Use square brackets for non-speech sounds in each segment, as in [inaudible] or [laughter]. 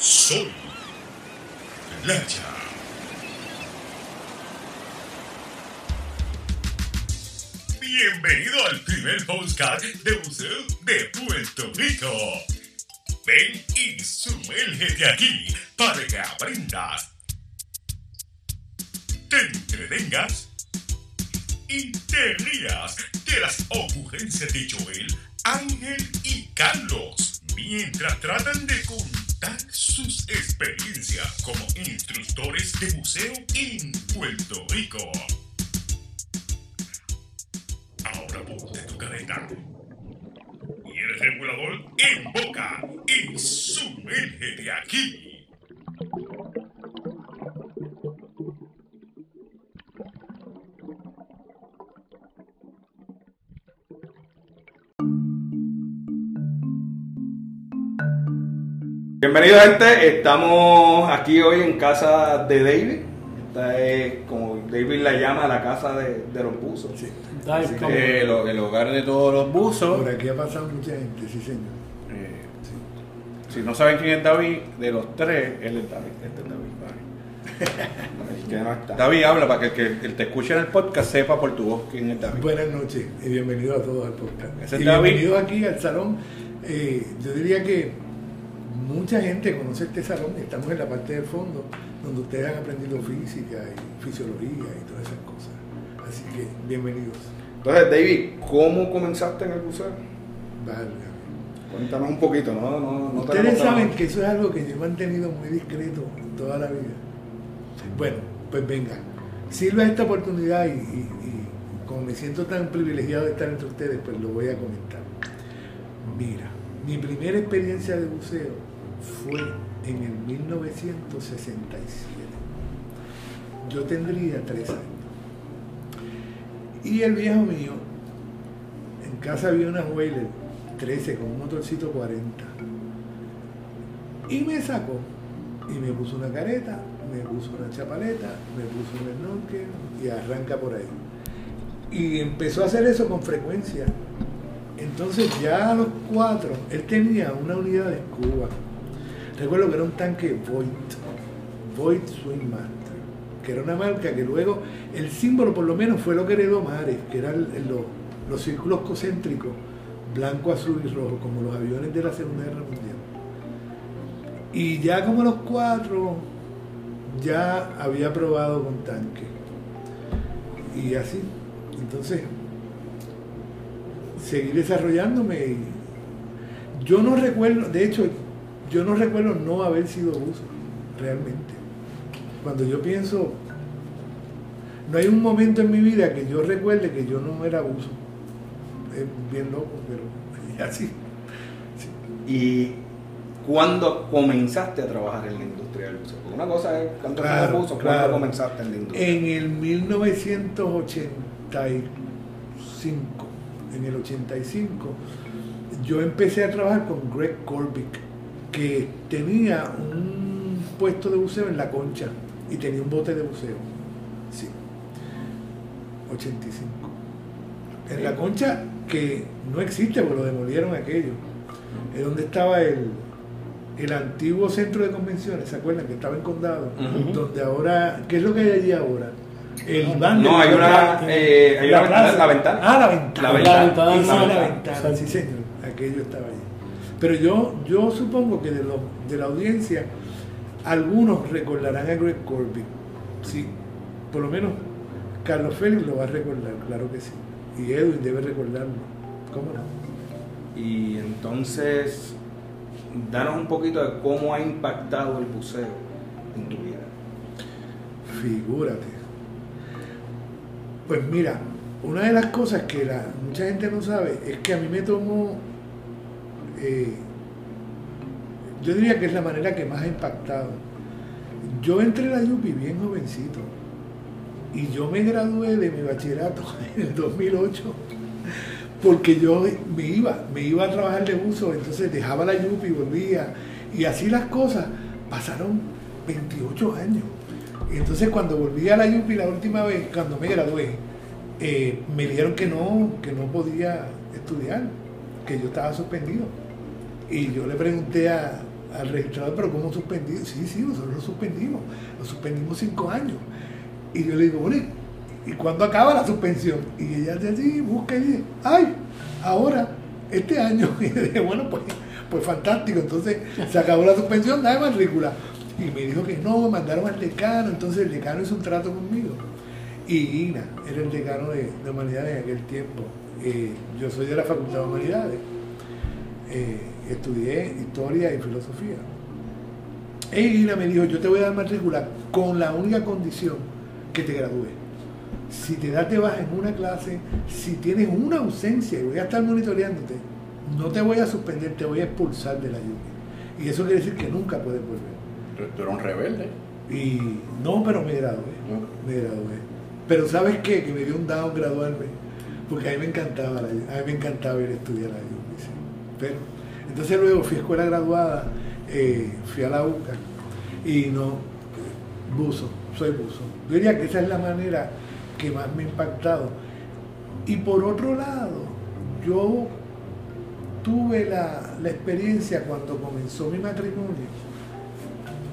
Soy Lacha. Bienvenido al primer podcast de Museo de Puerto Rico. Ven y sumérgete aquí para que aprendas, te entretengas y te rías de las ocurrencias de Joel, Ángel y Carlos mientras tratan de contar sus experiencias como instructores de museo en Puerto Rico. Ahora ponte tu careta y el regulador en boca y sumérgete aquí. Bienvenido gente, estamos aquí hoy en casa de David. Esta es como David la llama la casa de, de los buzos. Sí. Así Como- que el, el hogar de todos los buzos. Por aquí ha pasado mucha gente, sí señor. Eh, si no saben quién es David, de los tres, él es David. Este es David. El [laughs] que no está. David habla para que el que el te escuche en el podcast sepa por tu voz quién es David. Buenas noches y bienvenidos a todos al podcast. Ese es y David. bienvenidos aquí al salón. Eh, yo diría que mucha gente conoce este salón. Estamos en la parte del fondo, donde ustedes han aprendido física y fisiología y todas esas cosas. Así que bienvenidos. Entonces, David, ¿cómo comenzaste en el buceo? Válgame. Cuéntanos un poquito, ¿no? no, no te Ustedes saben que eso es algo que yo he mantenido muy discreto toda la vida. Bueno, pues venga, sirva esta oportunidad y, y- y como me siento tan privilegiado de estar entre ustedes, pues lo voy a comentar. Mira, mi primera experiencia de buceo fue en el 1967. Yo tendría tres años. Y el viejo mío, en casa había una Whaler 13 con un motorcito 40. Y me sacó y me puso una careta, me puso una chapaleta, me puso un snorkel y arranca por ahí. Y empezó a hacer eso con frecuencia. Entonces ya a los cuatro, él tenía una unidad de escuba. Recuerdo que era un tanque Voigt, Voigt Swing Master, que era una marca que luego, el símbolo por lo menos fue lo que heredó Mares, que eran los, los círculos concéntricos, blanco, azul y rojo, como los aviones de la Segunda Guerra Mundial. Y ya como a los cuatro, ya había probado con tanque. Y así. Entonces, seguí desarrollándome. y yo no recuerdo, de hecho, yo no recuerdo no haber sido buzo, realmente. Cuando yo pienso, no hay un momento en mi vida que yo recuerde que yo no era buzo. Es bien loco, pero [laughs] así. ¿Y cuándo comenzaste a trabajar en la industria del buceo? Porque una cosa es cuando claro. ¿cuándo comenzaste en la industria? En el 1985, en el 85, yo empecé a trabajar con Greg Corbick, que tenía un puesto de buceo en la concha y tenía un bote de buceo. Sí. 85. En la concha que no existe porque lo demolieron aquello. Es donde estaba el, el antiguo centro de convenciones, ¿se acuerdan? Que estaba en Condado. Donde ahora, ¿qué es lo que hay allí ahora? El van No, hay una, eh, hay una ventana, la ventana. Ah, la ventana. La ventana. ventana, La sí, la ventana. ventana, sí, señor. Aquello estaba allí. Pero yo, yo supongo que de, lo- de la audiencia, algunos recordarán a Greg Corby. Sí, por lo menos Carlos Félix lo va a recordar, claro que sí. Y Edwin debe recordarlo. ¿Cómo no? Y entonces, danos un poquito de cómo ha impactado el buceo en tu vida. Figúrate. Pues mira, una de las cosas que la, mucha gente no sabe es que a mí me tomó, eh, yo diría que es la manera que más ha impactado. Yo entré a la Yupi bien jovencito y yo me gradué de mi bachillerato [laughs] en el 2008 porque yo me iba, me iba a trabajar de buzo, entonces dejaba la Yupi y volvía y así las cosas pasaron 28 años. Y entonces cuando volví a la Yupi la última vez, cuando me gradué, eh, me dijeron que no, que no podía estudiar, que yo estaba suspendido. Y yo le pregunté al registrador, pero ¿cómo suspendido? Sí, sí, nosotros lo suspendimos, lo suspendimos cinco años. Y yo le digo, bueno, ¿y cuándo acaba la suspensión? Y ella dice, sí, busca y dice, ay, ahora, este año. [laughs] Y yo dije, bueno, pues, pues fantástico, entonces se acabó la suspensión, dame matrícula. Y me dijo que no, mandaron al decano, entonces el decano hizo un trato conmigo. Y Ina era el decano de, de humanidades en aquel tiempo. Eh, yo soy de la Facultad de Humanidades. Eh, estudié historia y filosofía. E Ina me dijo, yo te voy a dar matrícula con la única condición que te gradúes. Si te das de baja en una clase, si tienes una ausencia y voy a estar monitoreándote, no te voy a suspender, te voy a expulsar de la lluvia. Y eso quiere decir que nunca puedes volver. Tú, eres un rebelde. Y no, pero me gradué. Me gradué. Pero ¿sabes qué? Que me dio un down graduarme. Porque a mí me encantaba, la, a mí me encantaba ir a estudiar a la UBC. Pero, entonces luego fui a escuela graduada, eh, fui a la UCA y no, buzo, soy buzo. Yo diría que esa es la manera que más me ha impactado. Y por otro lado, yo tuve la, la experiencia cuando comenzó mi matrimonio,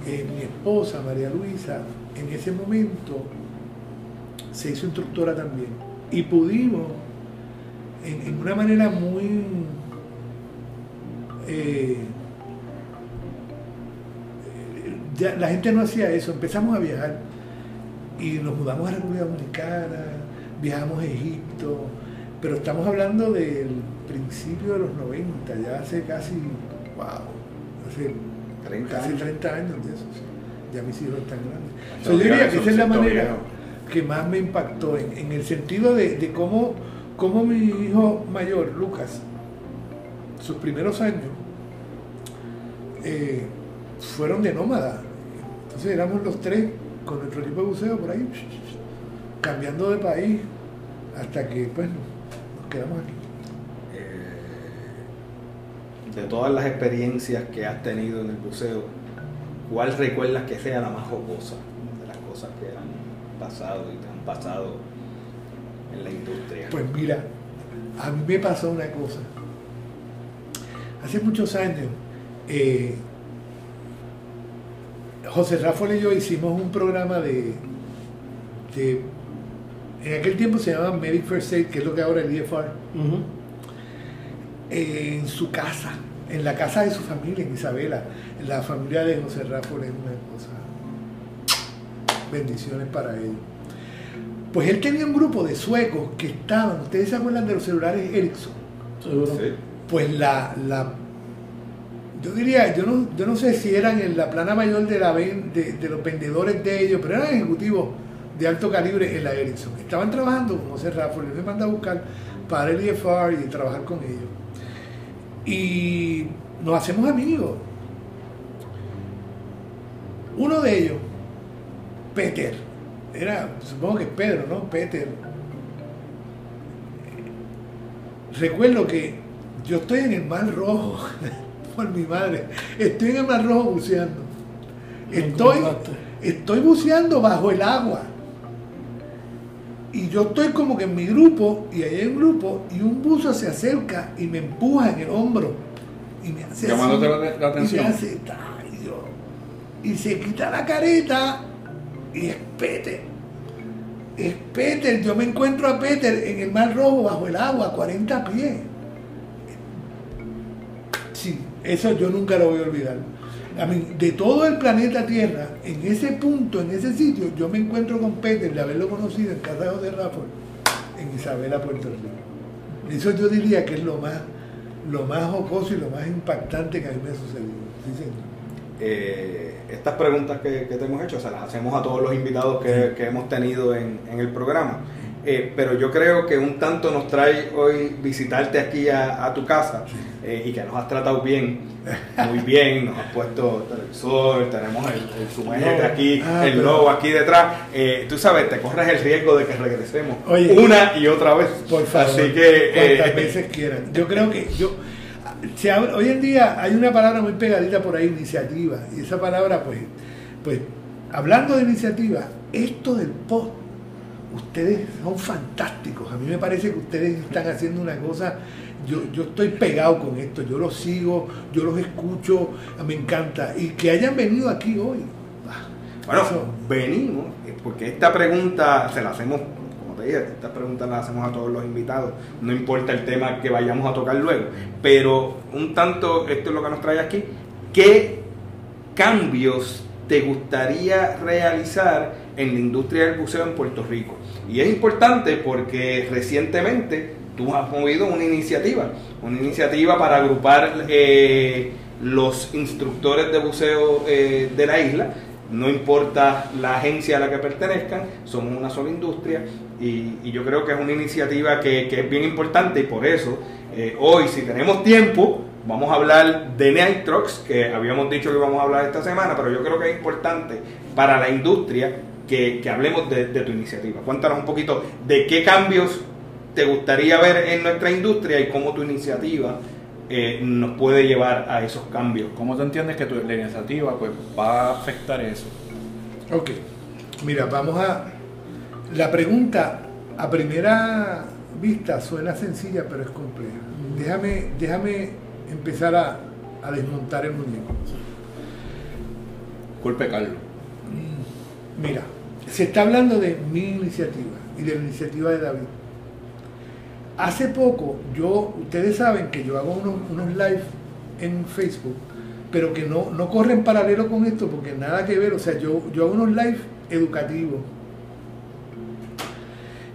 mi esposa, María Luisa, en ese momento se hizo instructora también. Y pudimos, en, una manera muy... eh, la gente no hacía eso, empezamos a viajar y nos mudamos a la República Dominicana, viajamos a Egipto, pero estamos hablando del principio de los 90, ya hace casi, wow, hace 30 casi años. 30 años de eso, sí. ya mis hijos están grandes. Yo diría que esa es la manera viejo. que más me impactó, en, en el sentido de, de cómo, cómo mi hijo mayor, Lucas, sus primeros años, eh, fueron de nómada. Entonces éramos los tres con nuestro equipo de buceo por ahí, cambiando de país, hasta que pues nos quedamos aquí. Eh, de todas las experiencias que has tenido en el buceo, ¿cuál recuerdas que sea la más jocosa de las cosas que han pasado y te han pasado en la industria? Pues mira, a mí me pasó una cosa. Hace muchos años, eh, José Rafael y yo hicimos un programa de, de- En aquel tiempo se llamaba Medic First Aid, que es lo que ahora es el IFR, en su casa, en la casa de su familia, en Isabela. La familia de José Rafael es una cosa. Bendiciones para ellos. Pues él tenía un grupo de suecos que estaban, ustedes se acuerdan de los celulares Ericsson, Seguro. Sí. pues la, la yo diría, yo no, yo no sé si eran en la plana mayor de, la, ven- de, de los vendedores de ellos, pero eran ejecutivos de alto calibre en la Ericsson. Estaban trabajando con José Rafa, y me manda a buscar para el IFR y trabajar con ellos. Y nos hacemos amigos. Uno de ellos, Peter, era, supongo que es Pedro, ¿no? Peter. Recuerdo que yo estoy en el Mar Rojo, [laughs] por mi madre, estoy en el Mar Rojo buceando. Estoy, estoy buceando bajo el agua. Y yo estoy como que en mi grupo, y ahí hay un grupo, y un buzo se acerca y me empuja en el hombro. Y me hace Llamándote así, la- atención. Y me hace, y yo- y se quita la careta y es Peter. Es Peter, yo me encuentro a Peter en el Mar Rojo bajo el agua, a 40 pies. Sí, eso yo nunca lo voy a olvidar. A mí, de todo el planeta Tierra, en ese punto, en ese sitio, yo me encuentro con Peter de haberlo conocido en Casa de José Rafael, en Isabela, Puerto Rico. Eso yo diría que es lo más, lo más jocoso y lo más impactante que a mí me ha sucedido. Sí, señor. Eh, estas preguntas que, que te hemos hecho se las hacemos a todos los invitados que, que hemos tenido en, en el programa. Eh, pero yo creo que un tanto nos trae hoy visitarte aquí a, a tu casa eh, y que nos has tratado bien, muy bien, nos has puesto televisor, tenemos el, el sumete aquí, Ah, el logo aquí detrás. Eh, tú sabes, te corres el riesgo de que regresemos Oye, una y otra vez. Por favor, Así que... cuantas veces quieran. Yo creo que yo hoy en día hay una palabra muy pegadita por ahí, iniciativa, y esa palabra, pues, pues, hablando de iniciativa, esto del post, ustedes son fantásticos. A mí me parece que ustedes están haciendo una cosa yo, yo estoy pegado con esto, yo los sigo, yo los escucho, me encanta. Y que hayan venido aquí hoy. ah, Bueno, eso- venimos, eh, porque esta pregunta se la hacemos, como te dije, estas preguntas las hacemos a todos los invitados, no importa el tema que vayamos a tocar luego, pero un tanto, esto es lo que nos trae aquí, ¿qué cambios te gustaría realizar en la industria del buceo en Puerto Rico? Y es importante porque recientemente tú has movido una iniciativa, una iniciativa para agrupar eh, los instructores de buceo eh, de la isla. No importa la agencia a la que pertenezcan, somos una sola industria y, yo creo que es una iniciativa que, es bien importante y por eso eh, hoy, si tenemos tiempo, vamos a hablar de Nitrox, que habíamos dicho que íbamos a hablar esta semana, pero yo creo que es importante para la industria que, que hablemos de, de tu iniciativa. Cuéntanos un poquito de qué cambios te gustaría ver en nuestra industria y cómo tu iniciativa eh, nos puede llevar a esos cambios. ¿Cómo tú entiendes que tu, la iniciativa pues, va a afectar eso? Ok, mira, vamos a... La pregunta a primera vista suena sencilla, pero es compleja. Déjame, déjame empezar a, a desmontar el muñeco. Culpe Carlos. Mira, se está hablando de mi iniciativa y de la iniciativa de David. Hace poco, yo, ustedes saben que yo hago unos, unos live en Facebook, pero que no, no corren paralelo con esto porque nada que ver. O sea, yo, yo hago unos live educativos.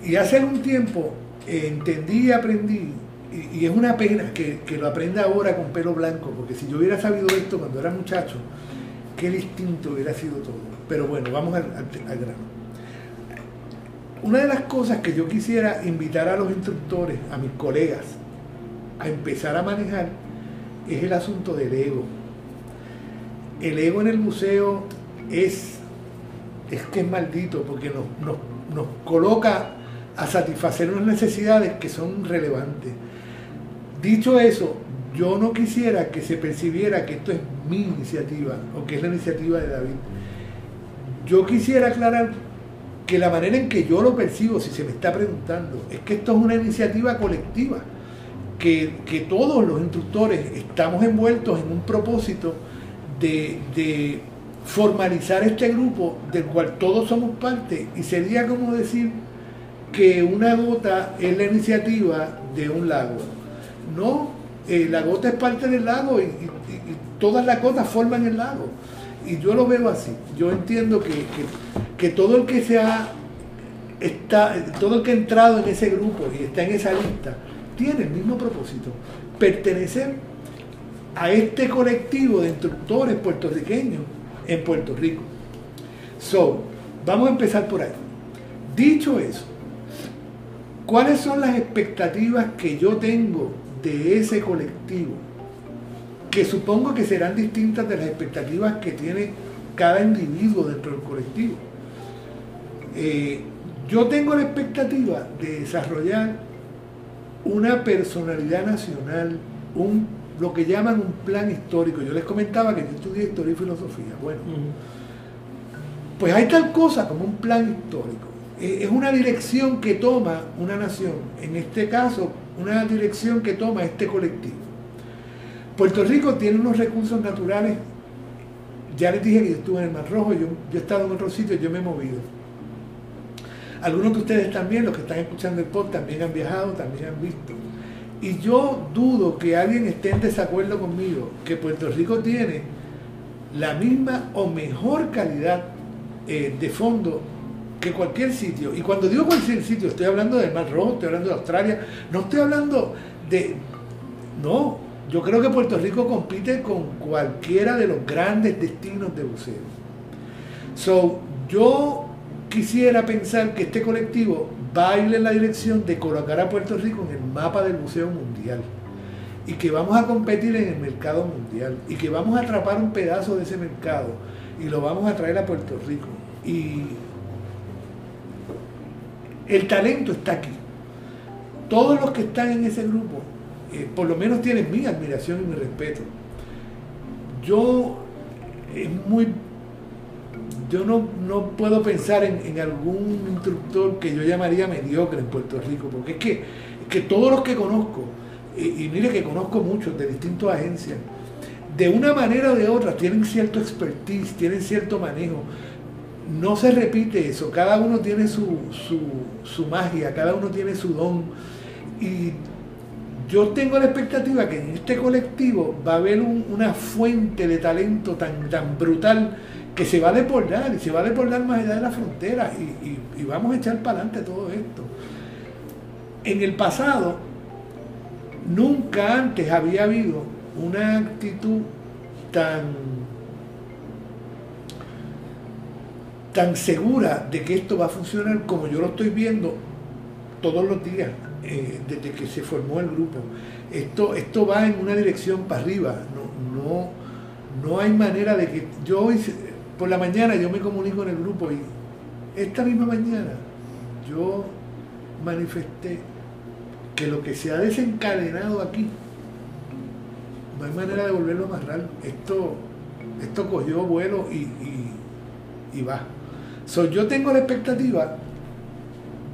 Y hace algún tiempo eh, entendí y aprendí, y, y es una pena que, que lo aprenda ahora con pelo blanco, porque si yo hubiera sabido esto cuando era muchacho, qué distinto hubiera sido todo. Pero bueno, vamos al, al- grano. Una de las cosas que yo quisiera invitar a los instructores, a mis colegas, a empezar a manejar es el asunto del ego. El ego en el museo es, es que es maldito porque nos, nos, nos coloca a satisfacer unas necesidades que son relevantes. Dicho eso, yo no quisiera que se percibiera que esto es mi iniciativa o que es la iniciativa de David. Yo quisiera aclarar que la manera en que yo lo percibo, si se me está preguntando, es que esto es una iniciativa colectiva, que, que todos los instructores estamos envueltos en un propósito de, de formalizar este grupo del cual todos somos parte y sería como decir que una gota es la iniciativa de un lago. No, eh, la gota es parte del lago y, y- y todas las gotas forman el lago. Y yo lo veo así. Yo entiendo que, que- que todo el que se ha está, todo el que ha entrado en ese grupo y está en esa lista, tiene el mismo propósito, pertenecer a este colectivo de instructores puertorriqueños en Puerto Rico. So, vamos a empezar por ahí. Dicho eso, ¿cuáles son las expectativas que yo tengo de ese colectivo? Que supongo que serán distintas de las expectativas que tiene cada individuo dentro del colectivo. Eh, yo tengo la expectativa de desarrollar una personalidad nacional, un, lo que llaman un plan histórico. Yo les comentaba que yo estudié historia y filosofía. Bueno, pues hay tal cosa como un plan histórico. Eh, Es una dirección que toma una nación, en este caso, una dirección que toma este colectivo. Puerto Rico tiene unos recursos naturales, ya les dije que yo estuve en el Mar Rojo, yo, he estado en otros sitios, yo me he movido. Algunos de ustedes también, los que están escuchando el podcast, también han viajado, también han visto. Y yo dudo que alguien esté en desacuerdo conmigo, que Puerto Rico tiene la misma o mejor calidad eh, de fondo que cualquier sitio. Y cuando digo cualquier sitio, estoy hablando del Mar Rojo, estoy hablando de Australia, no estoy hablando de... No, yo creo que Puerto Rico compite con cualquiera de los grandes destinos de buceo. So, yo quisiera pensar que este colectivo va a ir en la dirección de colocar a Puerto Rico en el mapa del buceo mundial y que vamos a competir en el mercado mundial y que vamos a atrapar un pedazo de ese mercado y lo vamos a traer a Puerto Rico. Y el talento está aquí. Todos los que están en ese grupo, eh, por lo menos tienen mi admiración y mi respeto. Yo es muy yo no, no puedo pensar en, algún instructor que yo llamaría mediocre en Puerto Rico, porque es que, que todos los que conozco y, y mire que conozco muchos de distintas agencias, de una manera o de otra tienen cierto expertise, tienen cierto manejo. No se repite eso, cada uno tiene su, su, su magia, cada uno tiene su don. Y yo tengo la expectativa que en este colectivo va a haber un- una fuente de talento tan, tan brutal que se va a desbordar y se va a desbordar más allá de la frontera y, y- y vamos a echar para adelante todo esto. En el pasado, nunca antes había habido una actitud tan tan segura de que esto va a funcionar como yo lo estoy viendo todos los días eh, desde que se formó el grupo. Esto, esto va en una dirección para arriba. No, no, no hay manera de que yo hoy por la mañana yo me comunico en el grupo y esta misma mañana yo manifesté que lo que se ha desencadenado aquí no hay manera de volverlo a amarrar. Esto, esto cogió vuelo y, y- y va. So, yo tengo la expectativa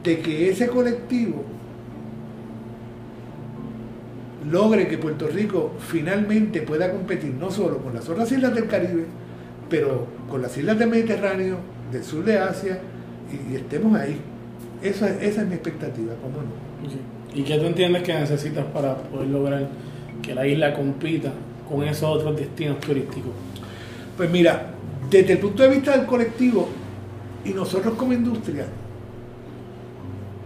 de que ese colectivo logre que Puerto Rico finalmente pueda competir no solo con las otras islas del Caribe, pero con las islas del Mediterráneo, del sur de Asia, y, y estemos ahí. Esa, esa es mi expectativa, ¿cómo no? ¿Y qué tú entiendes que necesitas para poder lograr que la isla compita con esos otros destinos turísticos? Pues mira, desde el punto de vista del colectivo y nosotros como industria,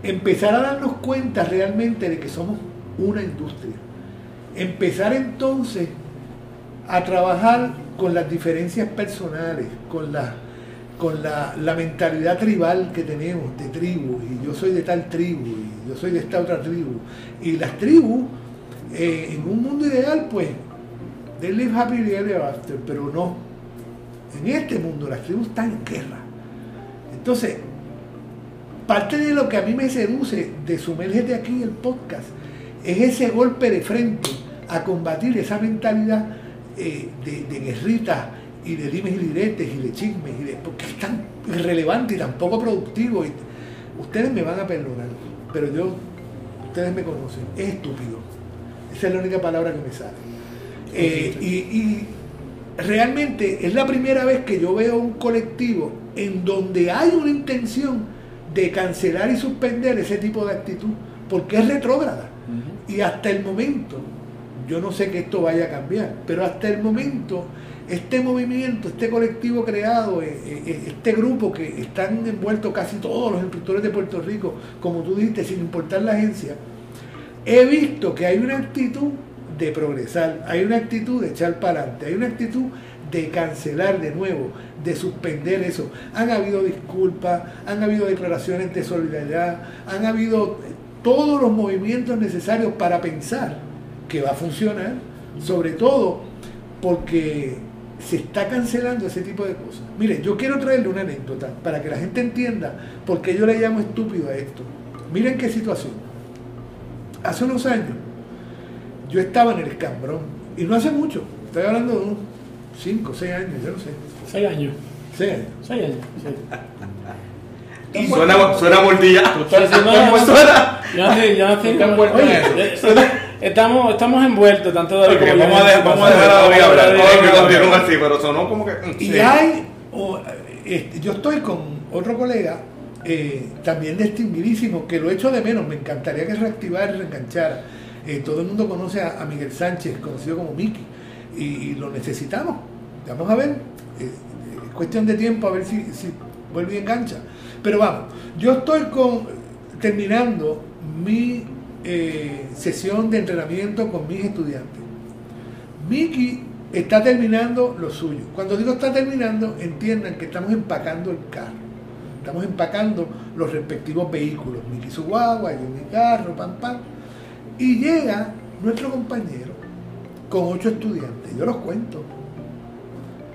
empezar a darnos cuenta realmente de que somos una industria. Empezar entonces a trabajar con las diferencias personales, con la, con la, mentalidad tribal que tenemos de tribu, y yo soy de tal tribu, y yo soy de esta otra tribu. Y las tribus, eh, en un mundo ideal, pues, they live happily ever after, pero no. En este mundo las tribus están en guerra. Entonces, parte de lo que a mí me seduce de Sumérgete aquí el podcast es ese golpe de frente a combatir esa mentalidad eh, de, de guerritas y de dimes y diretes y de chismes, y de, porque es tan irrelevante y tan poco productivo. Y, ustedes me van a perdonar, pero yo, ustedes me conocen, es estúpido. Esa es la única palabra que me sale. Eh, y, y realmente es la primera vez que yo veo un colectivo en donde hay una intención de cancelar y suspender ese tipo de actitud, porque es retrógrada. Y hasta el momento, yo no sé que esto vaya a cambiar, pero hasta el momento, este movimiento, este colectivo creado, eh, eh, este grupo que están envueltos casi todos los instructores de Puerto Rico, como tú dijiste, sin importar la agencia, he visto que hay una actitud de progresar, hay una actitud de echar para adelante, hay una actitud de cancelar de nuevo, de suspender eso. Han habido disculpas, han habido declaraciones de solidaridad, han habido todos los movimientos necesarios para pensar que va a funcionar, sobre todo porque se está cancelando ese tipo de cosas. Mire, yo quiero traerle una anécdota para que la gente entienda por qué yo le llamo estúpido a esto. Miren qué situación. Hace unos años yo estaba en el escambrón, y no hace mucho, estoy hablando de unos 5, 6 años, yo no sé. Seis años. 6 años. Seis años. sí. Y suena, suena mordilla. Sí, sí, no, no, Estamos, estamos envueltos, tanto David Ok, como yo. vamos a dejar, vamos a dejar a David hablar. Así, pero sonó como que. mm, Y sí. hay, o, este, yo estoy con otro colega, eh, también distinguidísimo, que lo echo de menos, me encantaría que reactivara y reenganchara. Eh, todo el mundo conoce a, a Miguel Sánchez, conocido como Miki, y, y lo necesitamos. Vamos a ver, eh, es cuestión de tiempo a ver si, si vuelve y engancha. Pero vamos, yo estoy con, terminando mi eh, sesión de entrenamiento con mis estudiantes. Miki está terminando lo suyo. Cuando digo está terminando, entiendan que estamos empacando el carro. Estamos empacando los respectivos vehículos. Miki su guagua, yo mi carro, pam, pam. Y llega nuestro compañero con ocho estudiantes. Yo los cuento.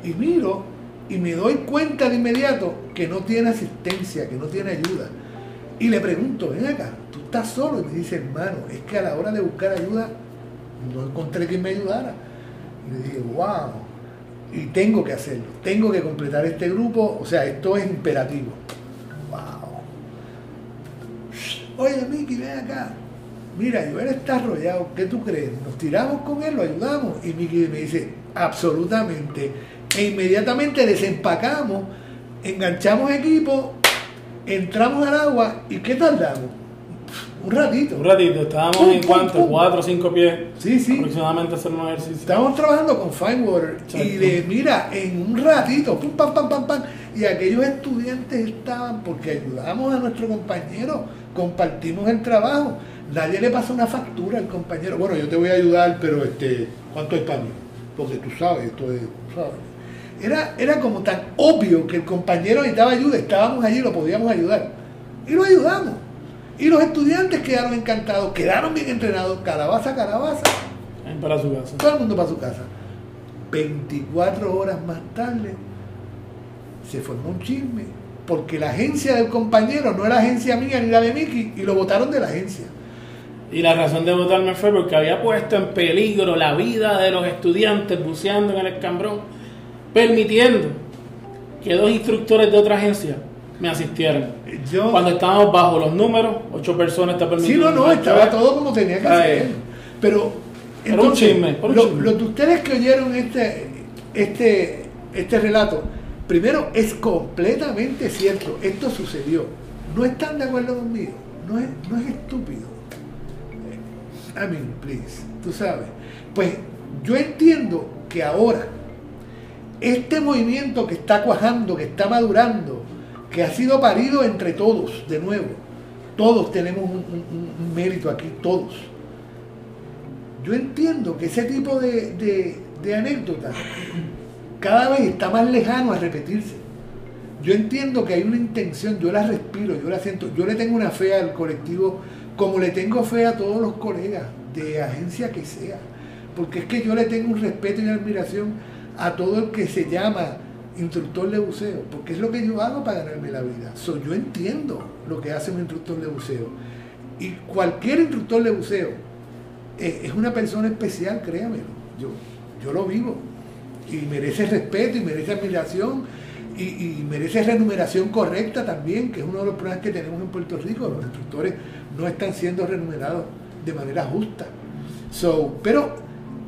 Y miro y me doy cuenta de inmediato que no tiene asistencia, que no tiene ayuda. Y le pregunto, ven acá, estás solo. Y me dice, hermano, es que a la hora de buscar ayuda no encontré quien me ayudara. Y le dije, wow, y tengo que hacerlo, tengo que completar este grupo, o sea, esto es imperativo. Wow. Oye, Miki, ven acá. mira, Joel está arrollado, ¿qué tú crees? ¿Nos tiramos con él, lo ayudamos? Y Miki me dice, absolutamente. E inmediatamente desempacamos, enganchamos equipo, entramos al agua y ¿qué tardamos? Un ratito. Un ratito, estábamos Pum, en pum, cuánto, pum. 4 o 5 pies Sí, sí. aproximadamente hacer un ejercicio. Estábamos trabajando con Fine Water y de, mira, en un ratito, pum, pam, pam, pam, pam, y aquellos estudiantes estaban porque ayudamos a nuestro compañero, compartimos el trabajo, nadie le pasó una factura al compañero, bueno, yo te voy a ayudar, pero este, ¿cuánto es para mí? Porque tú sabes, esto es, tú sabes. Era, era como tan obvio que el compañero necesitaba ayuda, estábamos allí, lo podíamos ayudar. Y lo ayudamos. Y los estudiantes quedaron encantados, quedaron bien entrenados, calabaza, calabaza, para su casa. todo el mundo para su casa. 24 horas más tarde se formó un chisme, porque la agencia del compañero no era agencia mía ni la de Mickey, y lo votaron de la agencia. Y la razón de votarme fue porque había puesto en peligro la vida de los estudiantes buceando en el escambrón, permitiendo que dos instructores de otra agencia me asistieran. Yo, Cuando estábamos bajo los números, ocho personas está sí, permitido. no, no, estaba todo como tenía que Ay. ser. Pero, Era un entonces, chisme, un lo, chisme. lo de ustedes que oyeron este, este, este relato, primero es completamente cierto, esto sucedió. No están de acuerdo conmigo, no es, no es estúpido. I mean, please, tú sabes. Pues yo entiendo que ahora este movimiento que está cuajando, que está madurando, que ha sido parido entre todos, de nuevo, todos tenemos un, mérito aquí, todos. Yo entiendo que ese tipo de, de, anécdotas cada vez está más lejano a repetirse. Yo entiendo que hay una intención, yo la respiro, yo la siento, yo le tengo una fe al colectivo como le tengo fe a todos los colegas de agencia que sea, porque es que yo le tengo un respeto y admiración a todo el que se llama instructor de buceo, porque es lo que yo hago para ganarme la vida. So, yo entiendo lo que hace un instructor de buceo. Y cualquier instructor de buceo eh, es una persona especial, créamelo. Yo, yo lo vivo. Y merece respeto y merece admiración y, y merece remuneración correcta también, que es uno de los problemas que tenemos en Puerto Rico. Los instructores no están siendo remunerados de manera justa. So, pero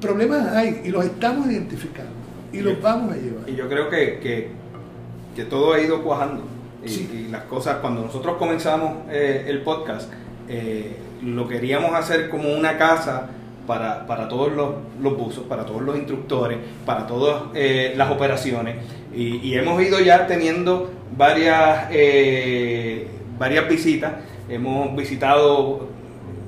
problemas hay y los estamos identificando y los vamos a llevar. Y yo creo que, que, que todo ha ido cuajando. Y, Sí. y las cosas, cuando nosotros comenzamos eh, el podcast, eh, lo queríamos hacer como una casa para, para todos los, los buzos, para todos los instructores, para todas eh, las operaciones. Y, y hemos ido ya teniendo varias, eh, varias visitas. Hemos visitado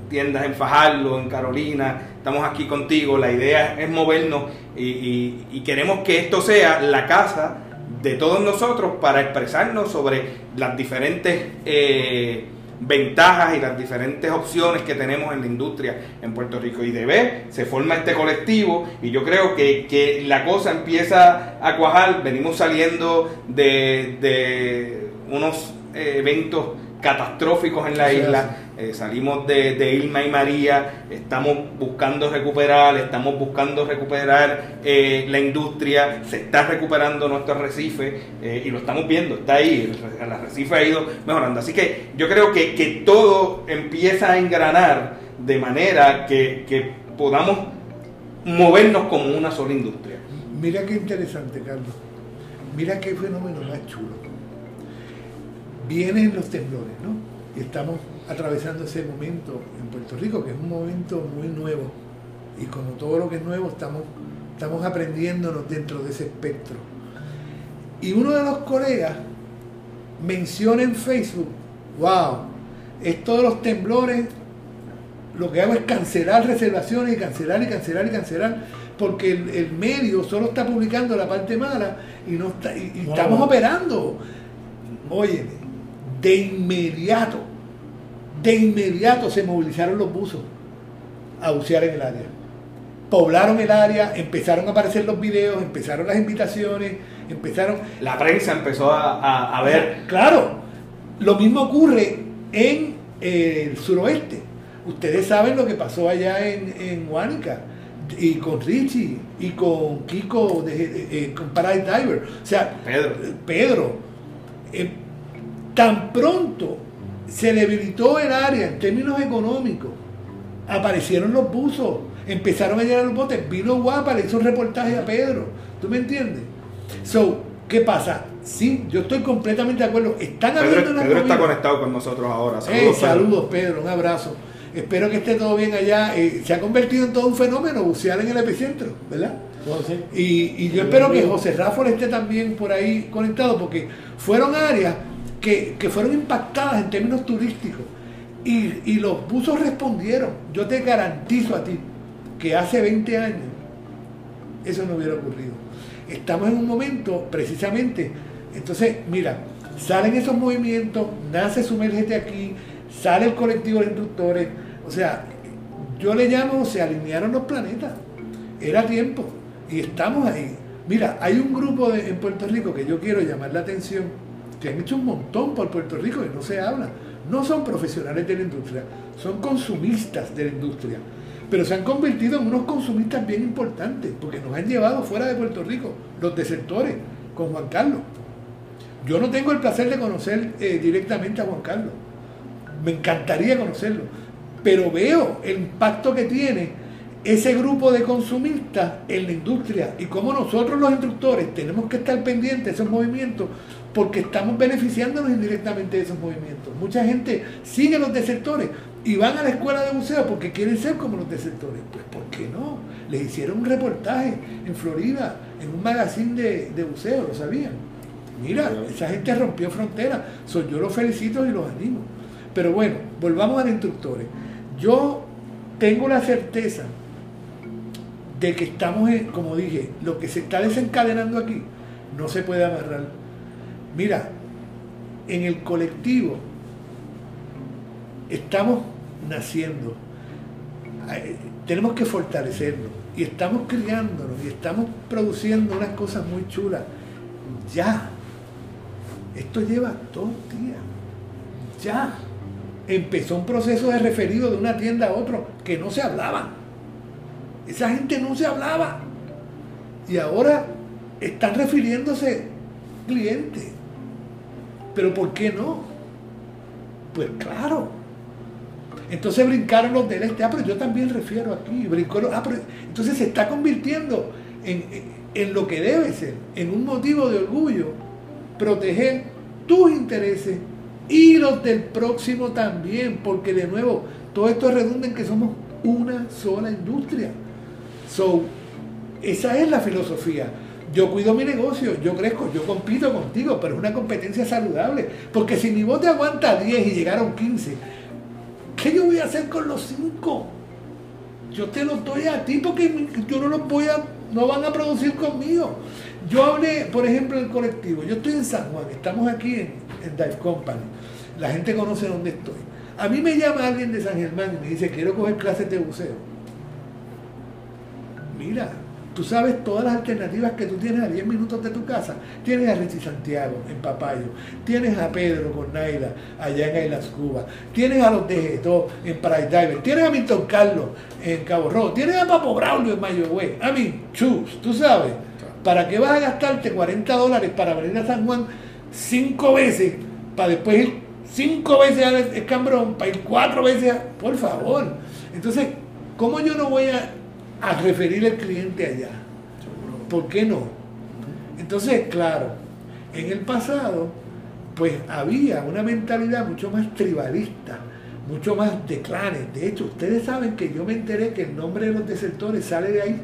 tiendas en Fajardo, en Carolina, estamos aquí contigo, la idea es movernos y, y- y queremos que esto sea la casa de todos nosotros para expresarnos sobre las diferentes eh, ventajas y las diferentes opciones que tenemos en la industria en Puerto Rico. Y de ver, se forma este colectivo y yo creo que, que la cosa empieza a cuajar, venimos saliendo de, de unos eh, eventos catastróficos en la Sí, isla. Eh, salimos de, de Irma y María, estamos buscando recuperar, estamos buscando recuperar eh, la industria, se está recuperando nuestro arrecife eh, y lo estamos viendo, está ahí, el, re- el arrecife ha ido mejorando. Así que yo creo que, que todo empieza a engranar de manera que, que podamos movernos como una sola industria. Mira qué interesante, Carlos. Mira qué fenómeno más chulo. Vienen los temblores, ¿no? Y estamos atravesando ese momento en Puerto Rico, que es un momento muy nuevo. Y como todo lo que es nuevo, estamos, estamos aprendiéndonos dentro de ese espectro. Y uno de los colegas menciona en Facebook, wow, esto de los temblores, lo que hago es cancelar reservaciones y cancelar y cancelar y cancelar, porque el, el medio solo está publicando la parte mala y no está, y, estamos operando. Óyeme, de inmediato, de inmediato se movilizaron los buzos a bucear en el área. Poblaron el área, empezaron a aparecer los videos, empezaron las invitaciones, empezaron La prensa empezó a, a- a ver Claro, lo mismo ocurre en eh, el suroeste. Ustedes saben lo que pasó allá en, en Huánica y con Richie y con Kiko de, eh, con Paradise Diver. O sea, Pedro. Pedro, eh, tan pronto se debilitó el área en términos económicos aparecieron los buzos, empezaron a llegar los botes, vino Guapa, le hizo un reportaje a Pedro, ¿tú me entiendes? So, ¿qué pasa? Sí, yo estoy completamente de acuerdo. Están habiendo Pedro, una Pedro está conectado con nosotros ahora. Saludos, Pedro. saludos, Pedro, un abrazo. Espero que esté todo bien allá. Eh, se ha convertido en todo un fenómeno bucear en el epicentro, ¿verdad? Sí. Y, y yo espero que José Rafa esté también por ahí conectado, porque fueron áreas que, fueron impactadas en términos turísticos. Y, los buzos respondieron. Yo te garantizo a ti que hace 20 años eso no hubiera ocurrido. Estamos en un momento, precisamente, entonces, mira, salen esos movimientos, nace Sumergete aquí, sale el colectivo de instructores, o sea, yo le llamo, se alinearon los planetas, era tiempo, y estamos ahí. Mira, hay un grupo en Puerto Rico que yo quiero llamar la atención, que han hecho un montón por Puerto Rico y no se habla. No son profesionales de la industria, son consumistas de la industria, pero se han convertido en unos consumistas bien importantes, porque nos han llevado fuera de Puerto Rico, los desertores, con Juan Carlos. Yo no tengo el placer de conocer eh, directamente a Juan Carlos. Me encantaría conocerlo. Pero veo el impacto que tiene ese grupo de consumistas en la industria y cómo nosotros los instructores tenemos que estar pendientes de esos movimientos porque estamos beneficiándonos indirectamente de esos movimientos. Mucha gente sigue los desertores y van a la escuela de buceo porque quieren ser como los desertores. Pues ¿por qué no? Les hicieron un reportaje en Florida, en un magazine de, de buceo, ¿lo sabían? Mira, esa gente rompió fronteras. So, yo los felicito y los animo. Pero bueno, volvamos a los instructores. Yo tengo la certeza de que estamos, en- como dije, lo que se está desencadenando aquí no se puede amarrar. Mira, en el colectivo estamos naciendo. Tenemos que fortalecernos y estamos criándonos y estamos produciendo unas cosas muy chulas. Ya. Esto lleva dos días. Ya. Empezó un proceso de referido de una tienda a otro que no se hablaba. Esa gente no se hablaba. Y ahora están refiriéndose clientes. Pero ¿por qué no? Pues claro. Entonces brincaron los del este. Ah, pero yo también refiero aquí. Brincó ah, entonces se está convirtiendo en, en- en lo que debe ser, en un motivo de orgullo, proteger tus intereses y los del próximo también, porque de nuevo, todo esto redunda en que somos una sola industria. So, esa es la filosofía. Yo cuido mi negocio, yo crezco, yo compito contigo, pero es una competencia saludable. Porque si mi bote aguanta 10 y llegaron 15, ¿qué yo voy a hacer con los 5? Yo te los doy a ti porque yo no los voy a, no van a producir conmigo. Yo hablé, por ejemplo, del colectivo. Yo estoy en San Juan, estamos aquí en, en Dive Company. La gente conoce dónde estoy. A mí me llama alguien de San Germán y me dice, quiero coger clases de buceo. Mira, tú sabes todas las alternativas que tú tienes a 10 minutos de tu casa. Tienes a Richie Santiago en Papayo, tienes a Pedro con allá en Islas Cuba, tienes a los de Getó en Diver, tienes a Milton Carlos en Cabo Rojo, tienes a Papo Braulio en Mayagüez. A mí, chus, tú sabes, ¿para qué vas a gastarte 40 dólares para venir a San Juan cinco veces, para después ir cinco veces al escambrón, para ir cuatro veces a... Por favor. Entonces, ¿cómo yo no voy a, a referir al cliente allá? ¿Por qué no? Entonces, claro, en el pasado, pues había una mentalidad mucho más tribalista, mucho más de clanes. De hecho, ustedes saben que yo me enteré que el nombre de los desertores sale de ahí,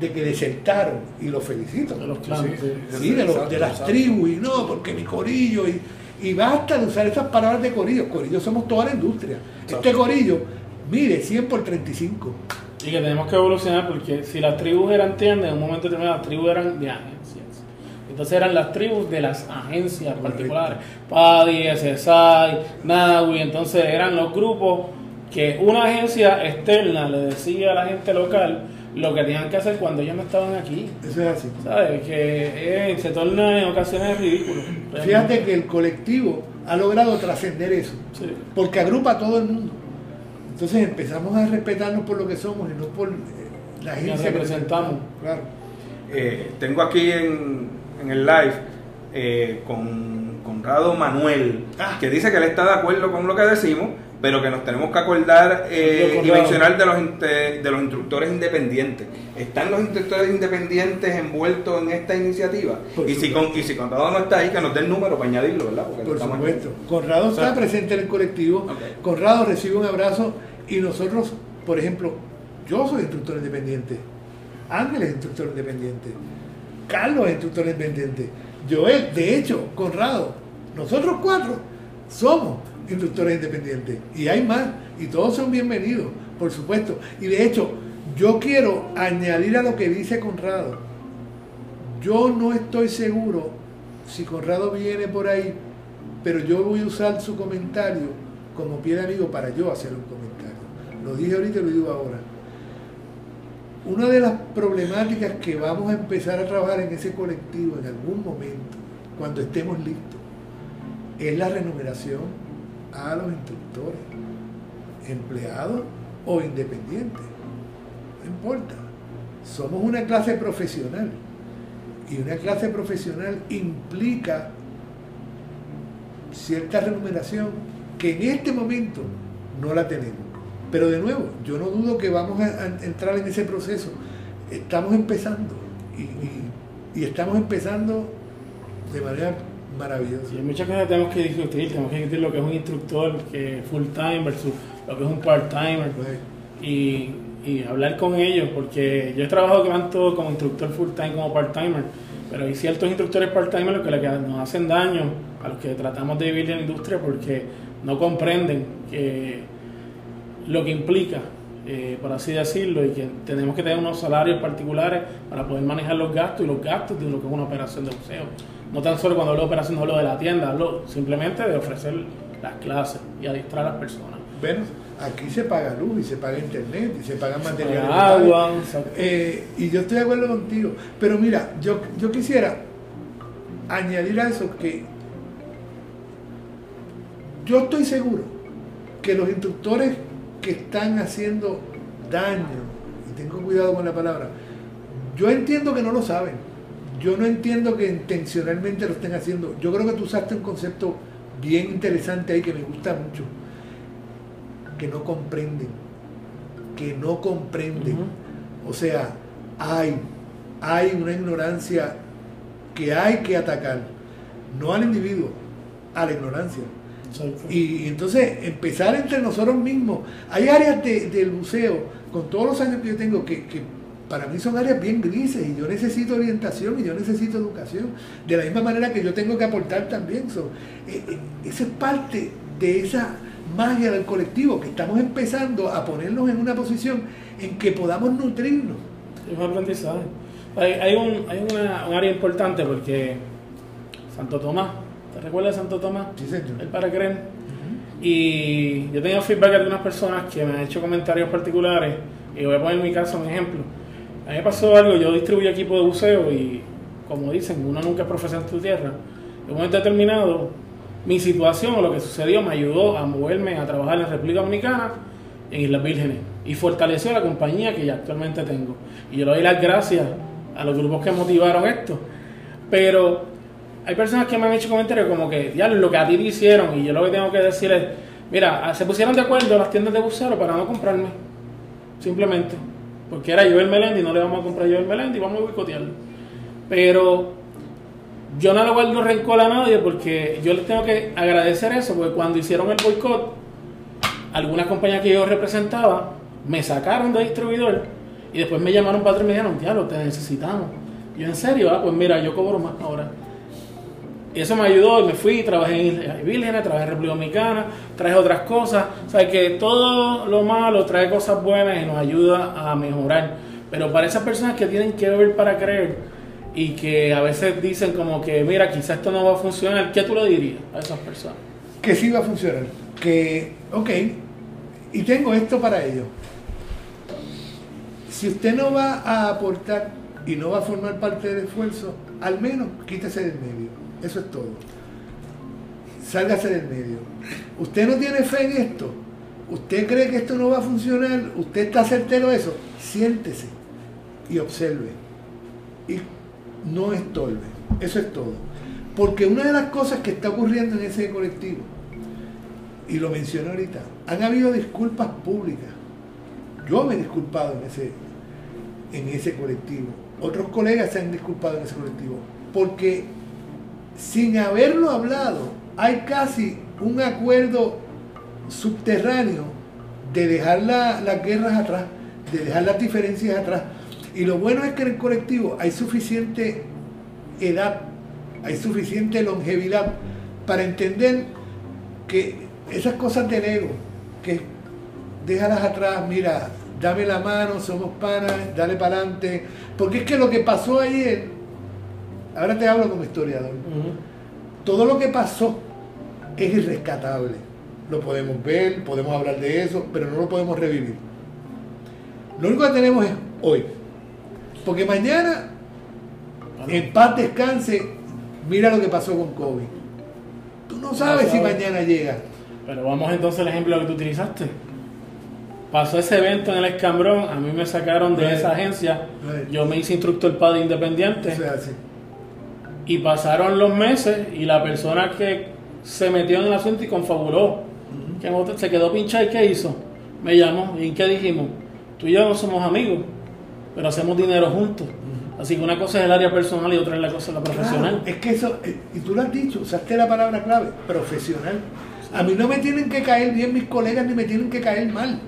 de que desertaron, y los felicito. De los clanes, sí. Sí, de, los- Exacto, de las tribus, y no, porque mi corillo, y, y basta de usar esas palabras de corillo. Corillo somos toda la industria. Este corillo, mire, 100 por 35. Y que tenemos que evolucionar porque si las tribus eran tiendas, en un momento determinado las tribus eran de agencias. Entonces eran las tribus de las agencias particulares. PADI, SSI, NAWI. Entonces eran los grupos que una agencia externa le decía a la gente local lo que tenían que hacer cuando ellos no estaban aquí. Eso es así. ¿Sabes? Que eh, se torna en ocasiones ridículo. Fíjate que el colectivo ha logrado trascender eso, Sí. porque agrupa a todo el mundo. Entonces empezamos a respetarnos por lo que somos y no por eh, la agencia que representamos. Claro. Eh, tengo aquí en, en el live eh, con Conrado Manuel, Ah. que dice que él está de acuerdo con lo que decimos pero que nos tenemos que acordar eh, y mencionar de los, de los instructores independientes. ¿Están los instructores independientes envueltos en esta iniciativa? Por Y si, con, y si Conrado no está ahí, que nos dé el número para añadirlo, ¿verdad? Porque Por supuesto. Conrado está presente en el colectivo. Ok. Conrado recibe un abrazo y nosotros, por ejemplo, yo soy instructor independiente. Ángel es instructor independiente. Carlos es instructor independiente. Joel, de hecho, Conrado, nosotros cuatro somos instructores independientes. Y hay más. Y todos son bienvenidos, por supuesto. Y de hecho, yo quiero añadir a lo que dice Conrado. Yo no estoy seguro si Conrado viene por ahí, pero yo voy a usar su comentario como pie de amigo para yo hacer un comentario. Lo dije ahorita y lo digo ahora. Una de las problemáticas que vamos a empezar a trabajar en ese colectivo en algún momento, cuando estemos listos, es la remuneración a los instructores, empleados o independientes. No importa. Somos una clase profesional y una clase profesional implica cierta remuneración que en este momento no la tenemos. Pero de nuevo, yo no dudo que vamos a, entrar en ese proceso. Estamos empezando y, y- y estamos empezando de manera maravillosa. Sí, hay muchas cosas que tenemos que discutir. Tenemos que discutir lo que es un instructor que full time versus lo que es un part timer. Pues, y, y hablar con ellos, porque yo he trabajado tanto como instructor full time como part timer, pero hay ciertos instructores part timer los que nos hacen daño a los que tratamos de vivir en la industria porque no comprenden que lo que implica, eh, por así decirlo, y que tenemos que tener unos salarios particulares para poder manejar los gastos y los gastos de lo que es una operación de museo. No tan solo cuando hablo de operación, no hablo de la tienda, hablo simplemente de ofrecer las clases y adiestrar a las personas. bueno, aquí se paga luz y se paga internet y se Agua, pago. exacto. Eh, y yo estoy de acuerdo contigo. Pero mira, yo, yo quisiera añadir a eso que yo estoy seguro que los instructores que están haciendo daño, y tengo cuidado con la palabra, yo entiendo que no lo saben. Yo no entiendo que intencionalmente lo estén haciendo. Yo creo que tú usaste un concepto bien interesante ahí que me gusta mucho. Que no comprenden. Que no comprenden. O sea, hay, hay una ignorancia que hay que atacar. No al individuo, a la ignorancia. Y, y entonces empezar entre nosotros mismos. Hay áreas de- del museo, con todos los años que yo tengo, que, que para mí son áreas bien grises y yo necesito orientación y yo necesito educación. De la misma manera que yo tengo que aportar también. So, eh, eh, eso es parte de esa magia del colectivo, que estamos empezando a ponernos en una posición en que podamos nutrirnos. Es un aprendizaje. Hay, hay, un, hay una, un área importante porque Santo Tomás, ¿te recuerdas de Santo Tomás? Sí, señor. El para creer. Y yo tenía feedback de algunas personas que me han hecho comentarios particulares. Y voy a poner mi caso un ejemplo. A mí me pasó algo, yo distribuyo equipo de buceo y, como dicen, uno nunca es profesor en tu tierra. En un momento determinado, mi situación o lo que sucedió me ayudó a moverme a trabajar en República Dominicana, en Islas Vírgenes, y fortaleció la compañía que ya actualmente tengo. Y yo le doy las gracias a los grupos que motivaron esto. Pero hay personas que me han hecho comentarios como que, ya lo que a ti te hicieron, y yo lo que tengo que decir es, mira, se pusieron de acuerdo las tiendas de buceo para no comprarme, simplemente, porque era Joel Melendi, no le vamos a comprar a Joel Melendi, vamos a boicotearlo. Pero yo no le guardo rencor a nadie porque yo les tengo que agradecer eso, porque cuando hicieron el boicot, algunas compañías que yo representaba me sacaron de distribuidor y después me llamaron para atrás y me dijeron, diablo, te necesitamos. Yo, en serio, ah, pues mira, yo cobro más ahora. Y eso me ayudó y me fui, trabajé en Vírgenes, trabajé en República Dominicana, traje otras cosas. O sea, que todo lo malo trae cosas buenas y nos ayuda a mejorar. Pero para esas personas que tienen que ver para creer y que a veces dicen como que, mira, quizás esto no va a funcionar, ¿qué tú le dirías a esas personas? que sí va a funcionar. Que, ok, y tengo esto para ello. Si usted no va a aportar y no va a formar parte del esfuerzo, al menos quítese del medio. Eso es todo. Sálgase del medio. Usted no tiene fe en esto. Usted cree que esto no va a funcionar. Usted está certero de eso. Siéntese y observe. Y no estorbe. Eso es todo. Porque una de las cosas que está ocurriendo en ese colectivo y lo mencioné ahorita, han habido disculpas públicas. Yo me he disculpado en ese, en ese colectivo. Otros colegas se han disculpado en ese colectivo. Porque sin haberlo hablado, hay casi un acuerdo subterráneo de dejar la- las guerras atrás, de dejar las diferencias atrás. Y lo bueno es que en el colectivo hay suficiente edad, hay suficiente longevidad para entender que esas cosas del ego, que déjalas atrás, mira, dame la mano, somos panas, dale para adelante. Porque es que lo que pasó ayer, ahora te hablo como historiador, todo lo que pasó es irrescatable. Lo podemos ver, podemos hablar de eso, pero no lo podemos revivir. Lo único que tenemos es hoy. Porque mañana, en paz descanse, mira lo que pasó con COVID. Tú no sabes si sabes. mañana llega. Pero vamos entonces al ejemplo que tú utilizaste. Pasó ese evento en el escambrón, a mí me sacaron de Right. esa agencia, Right. yo me hice instructor padre independiente O sea, sí. y pasaron los meses y la persona que se metió en el asunto y confabuló, que en otro- se quedó pinchada y ¿qué hizo? Me llamó y ¿qué dijimos? Tú y yo no somos amigos, pero hacemos dinero juntos. Así que una cosa es el área personal y otra es la cosa la profesional. Claro, es que eso, eh, y tú lo has dicho, usaste la palabra clave, profesional. A mí no me tienen que caer bien mis colegas ni me tienen que caer mal.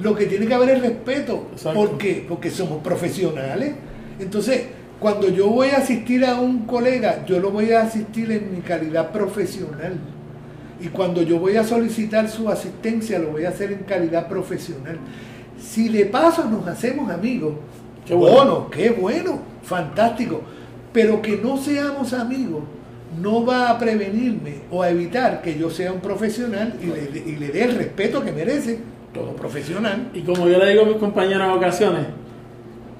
Lo que tiene que haber es respeto. Exacto. ¿Por qué? Porque somos profesionales. Entonces, cuando yo voy a asistir a un colega, yo lo voy a asistir en mi calidad profesional. Y cuando yo voy a solicitar su asistencia, lo voy a hacer en calidad profesional. Si de paso nos hacemos amigos, Qué bueno. qué bueno, fantástico. Pero que no seamos amigos no va a prevenirme o a evitar que yo sea un profesional y le, y le dé el respeto que merece todo profesional. Y como yo le digo a mis compañeros en ocasiones,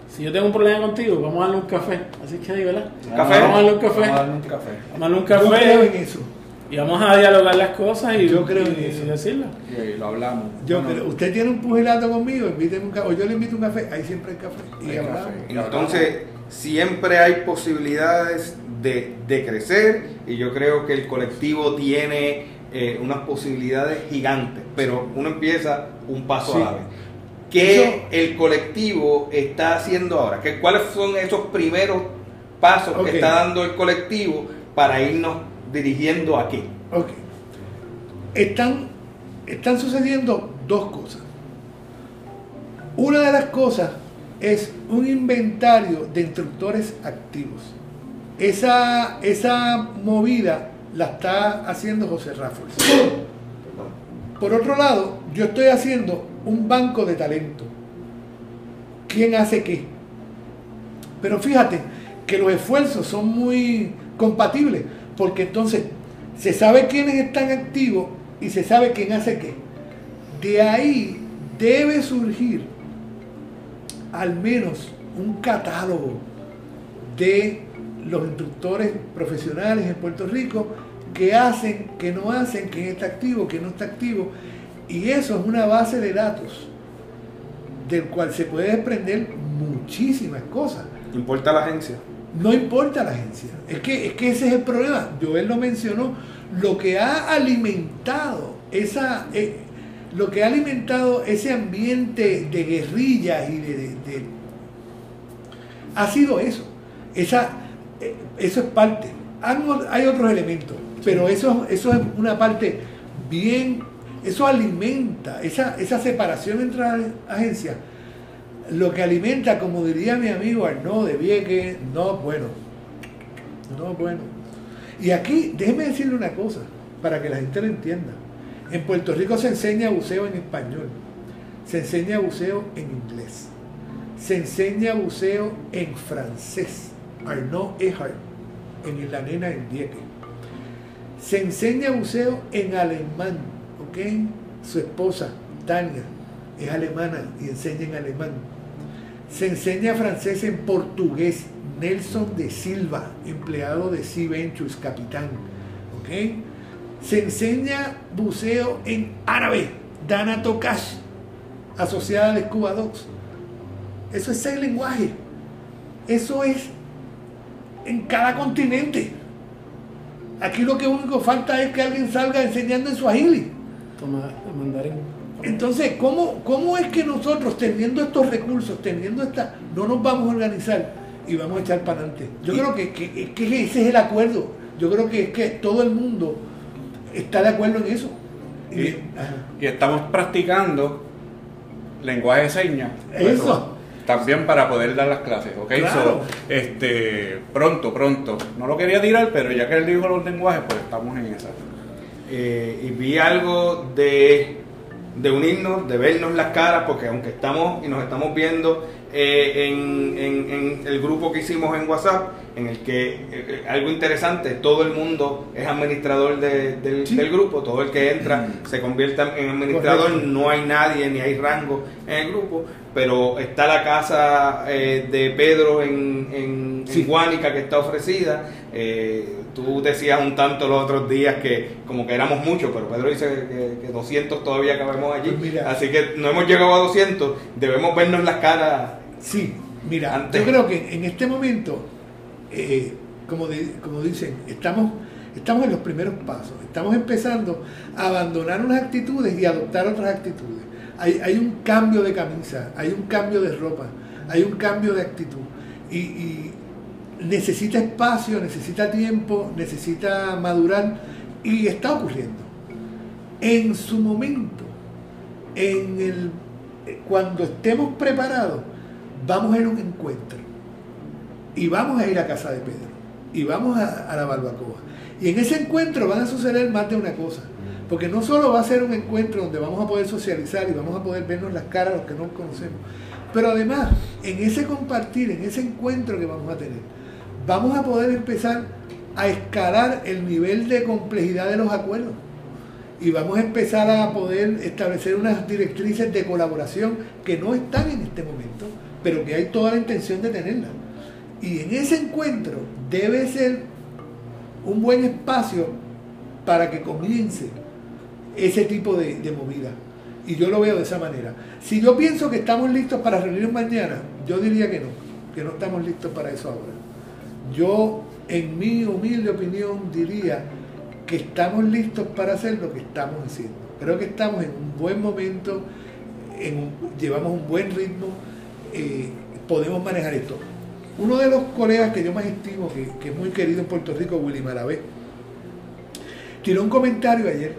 si yo tengo un problema contigo, vamos a darle un café. Así que ahí, ¿verdad? ¿Café? Vamos a darle un café. Vamos a darle un café. Vamos a darle un Yo creo en café eso. y vamos a dialogar las cosas y, Yo creo en y- eso. y ahí lo hablamos. Yo Bueno, creo- usted tiene un pugilato conmigo, invíteme un café, o yo le invito un café, ahí siempre hay café. Y Hay hablamos. café. Entonces, siempre hay posibilidades de, de crecer y yo creo que el colectivo tiene eh, unas posibilidades gigantes, pero uno empieza un paso Sí. a la vez. ¿Qué Eso- el colectivo está haciendo ahora? ¿Qué, ¿Cuáles son esos primeros pasos que está dando el colectivo para irnos dirigiendo aquí? Ok. Están, están sucediendo dos cosas. Una de las cosas es un inventario de instructores activos. Esa, esa movida la está haciendo José Raffles. Por otro lado, yo estoy haciendo un banco de talento. ¿Quién hace qué? Pero fíjate que los esfuerzos son muy compatibles, porque entonces se sabe quiénes están activos y se sabe quién hace qué. De ahí debe surgir al menos un catálogo de los instructores profesionales en Puerto Rico que hacen, que no hacen, quién está activo, quién no está activo. Y eso es una base de datos del cual se puede desprender muchísimas cosas. ¿Importa la agencia? No importa la agencia. Es que, es que ese es el problema. Joel lo mencionó. Lo que ha alimentado esa. eh, lo que ha alimentado ese ambiente de guerrillas y de, de- de- ha sido eso. Esa, eh, eso es parte. Han- hay otros elementos, pero eso, eso es una parte bien. Eso alimenta esa, esa separación entre las agencias. Lo que alimenta, como diría mi amigo Arnaud de Vieques, no bueno. No bueno. Y aquí, déjeme decirle una cosa, para que la gente lo entienda. En Puerto Rico se enseña buceo en español, se enseña buceo en inglés, se enseña buceo en francés. Arnaud Ehart, en La Nena en Vieques. Se enseña buceo en alemán, ¿ok? Su esposa, Tania, es alemana y enseña en alemán. Se enseña francés en portugués. Nelson de Silva, empleado de Sea Ventures, capitán. ¿ok? Se enseña buceo en árabe. Dana Tokash, asociada de Cuba Docs. Eso es seis lenguajes. Eso es en cada continente. Aquí lo que único falta es que alguien salga enseñando en Swahili. Toma mandarín. Entonces, ¿cómo, ¿cómo es que nosotros, teniendo estos recursos, teniendo esta, no nos vamos a organizar y vamos a echar para adelante? Yo creo que, que- que ese es el acuerdo. Yo creo que es que todo el mundo está de acuerdo en eso. Y-. Y estamos practicando lenguaje de señas. Eso. También para poder dar las clases, ¿ok? Claro. So, este, pronto, pronto. No lo quería tirar, pero ya que él dijo los lenguajes, pues estamos en esa. Eh, y vi algo de, de unirnos, de vernos las caras, porque aunque estamos y nos estamos viendo eh, en, en- en el grupo que hicimos en WhatsApp, en el que eh, eh, algo interesante, todo el mundo es administrador de- del, Sí. del grupo, todo el que entra se convierte en administrador, Correcto. no hay nadie ni hay rango en el grupo, pero está la casa eh, de Pedro en, en, en. Guánica que está ofrecida. Eh, tú decías un tanto los otros días que como que éramos muchos, pero Pedro dice que, que 200 todavía cabemos allí. Pues mira. Así que no hemos llegado a 200, debemos vernos las caras. Sí, mira, Antes. yo creo que en este momento, eh, como, como dicen, estamos, estamos en los primeros pasos, estamos empezando a abandonar unas actitudes y adoptar otras actitudes. Hay, hay un cambio de camisa, hay un cambio de ropa, hay un cambio de actitud. Y, y necesita espacio, necesita tiempo, necesita madurar y está ocurriendo. En su momento, en el, cuando estemos preparados, vamos a ir a un encuentro y vamos a ir a casa de Pedro y vamos a, la barbacoa. Y en ese encuentro van a suceder más de una cosa. Porque no solo va a ser un encuentro donde vamos a poder socializar y vamos a poder vernos las caras los que no conocemos, pero además en ese compartir, en ese encuentro que vamos a tener, vamos a poder empezar a escalar el nivel de complejidad de los acuerdos y vamos a empezar a poder establecer unas directrices de colaboración que no están en este momento, pero que hay toda la intención de tenerlas. Y en ese encuentro debe ser un buen espacio para que comience ese tipo de, de movida. Y yo lo veo de esa manera. Si yo pienso que estamos listos para reunirnos mañana, yo diría que no, que no estamos listos para eso ahora. Yo, en mi humilde opinión, diría que estamos listos para hacer lo que estamos haciendo. Creo que estamos en un buen momento, llevamos un buen ritmo, eh, podemos manejar esto. Uno de los colegas que yo más estimo, que, es muy querido en Puerto Rico, Willy Marabé, tiró un comentario ayer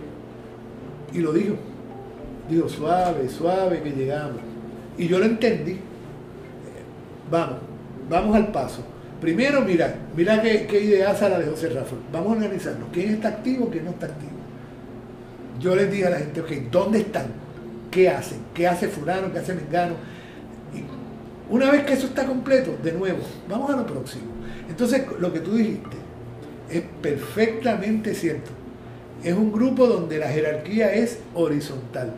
y lo dijo. Dijo, suave, suave, que llegamos. Y yo lo entendí. Vamos, vamos al paso. Primero, mira, mira qué, qué ideaza la de José Rafael. Vamos a organizarnos. ¿Quién está activo, quién no está activo? Yo les dije a la gente, ok, ¿dónde están? ¿Qué hacen? ¿Qué hace fulano? ¿Qué hace Mengano? Una vez que eso está completo, de nuevo, vamos a lo próximo. Entonces, lo que tú dijiste es perfectamente cierto. Es un grupo donde la jerarquía es horizontal.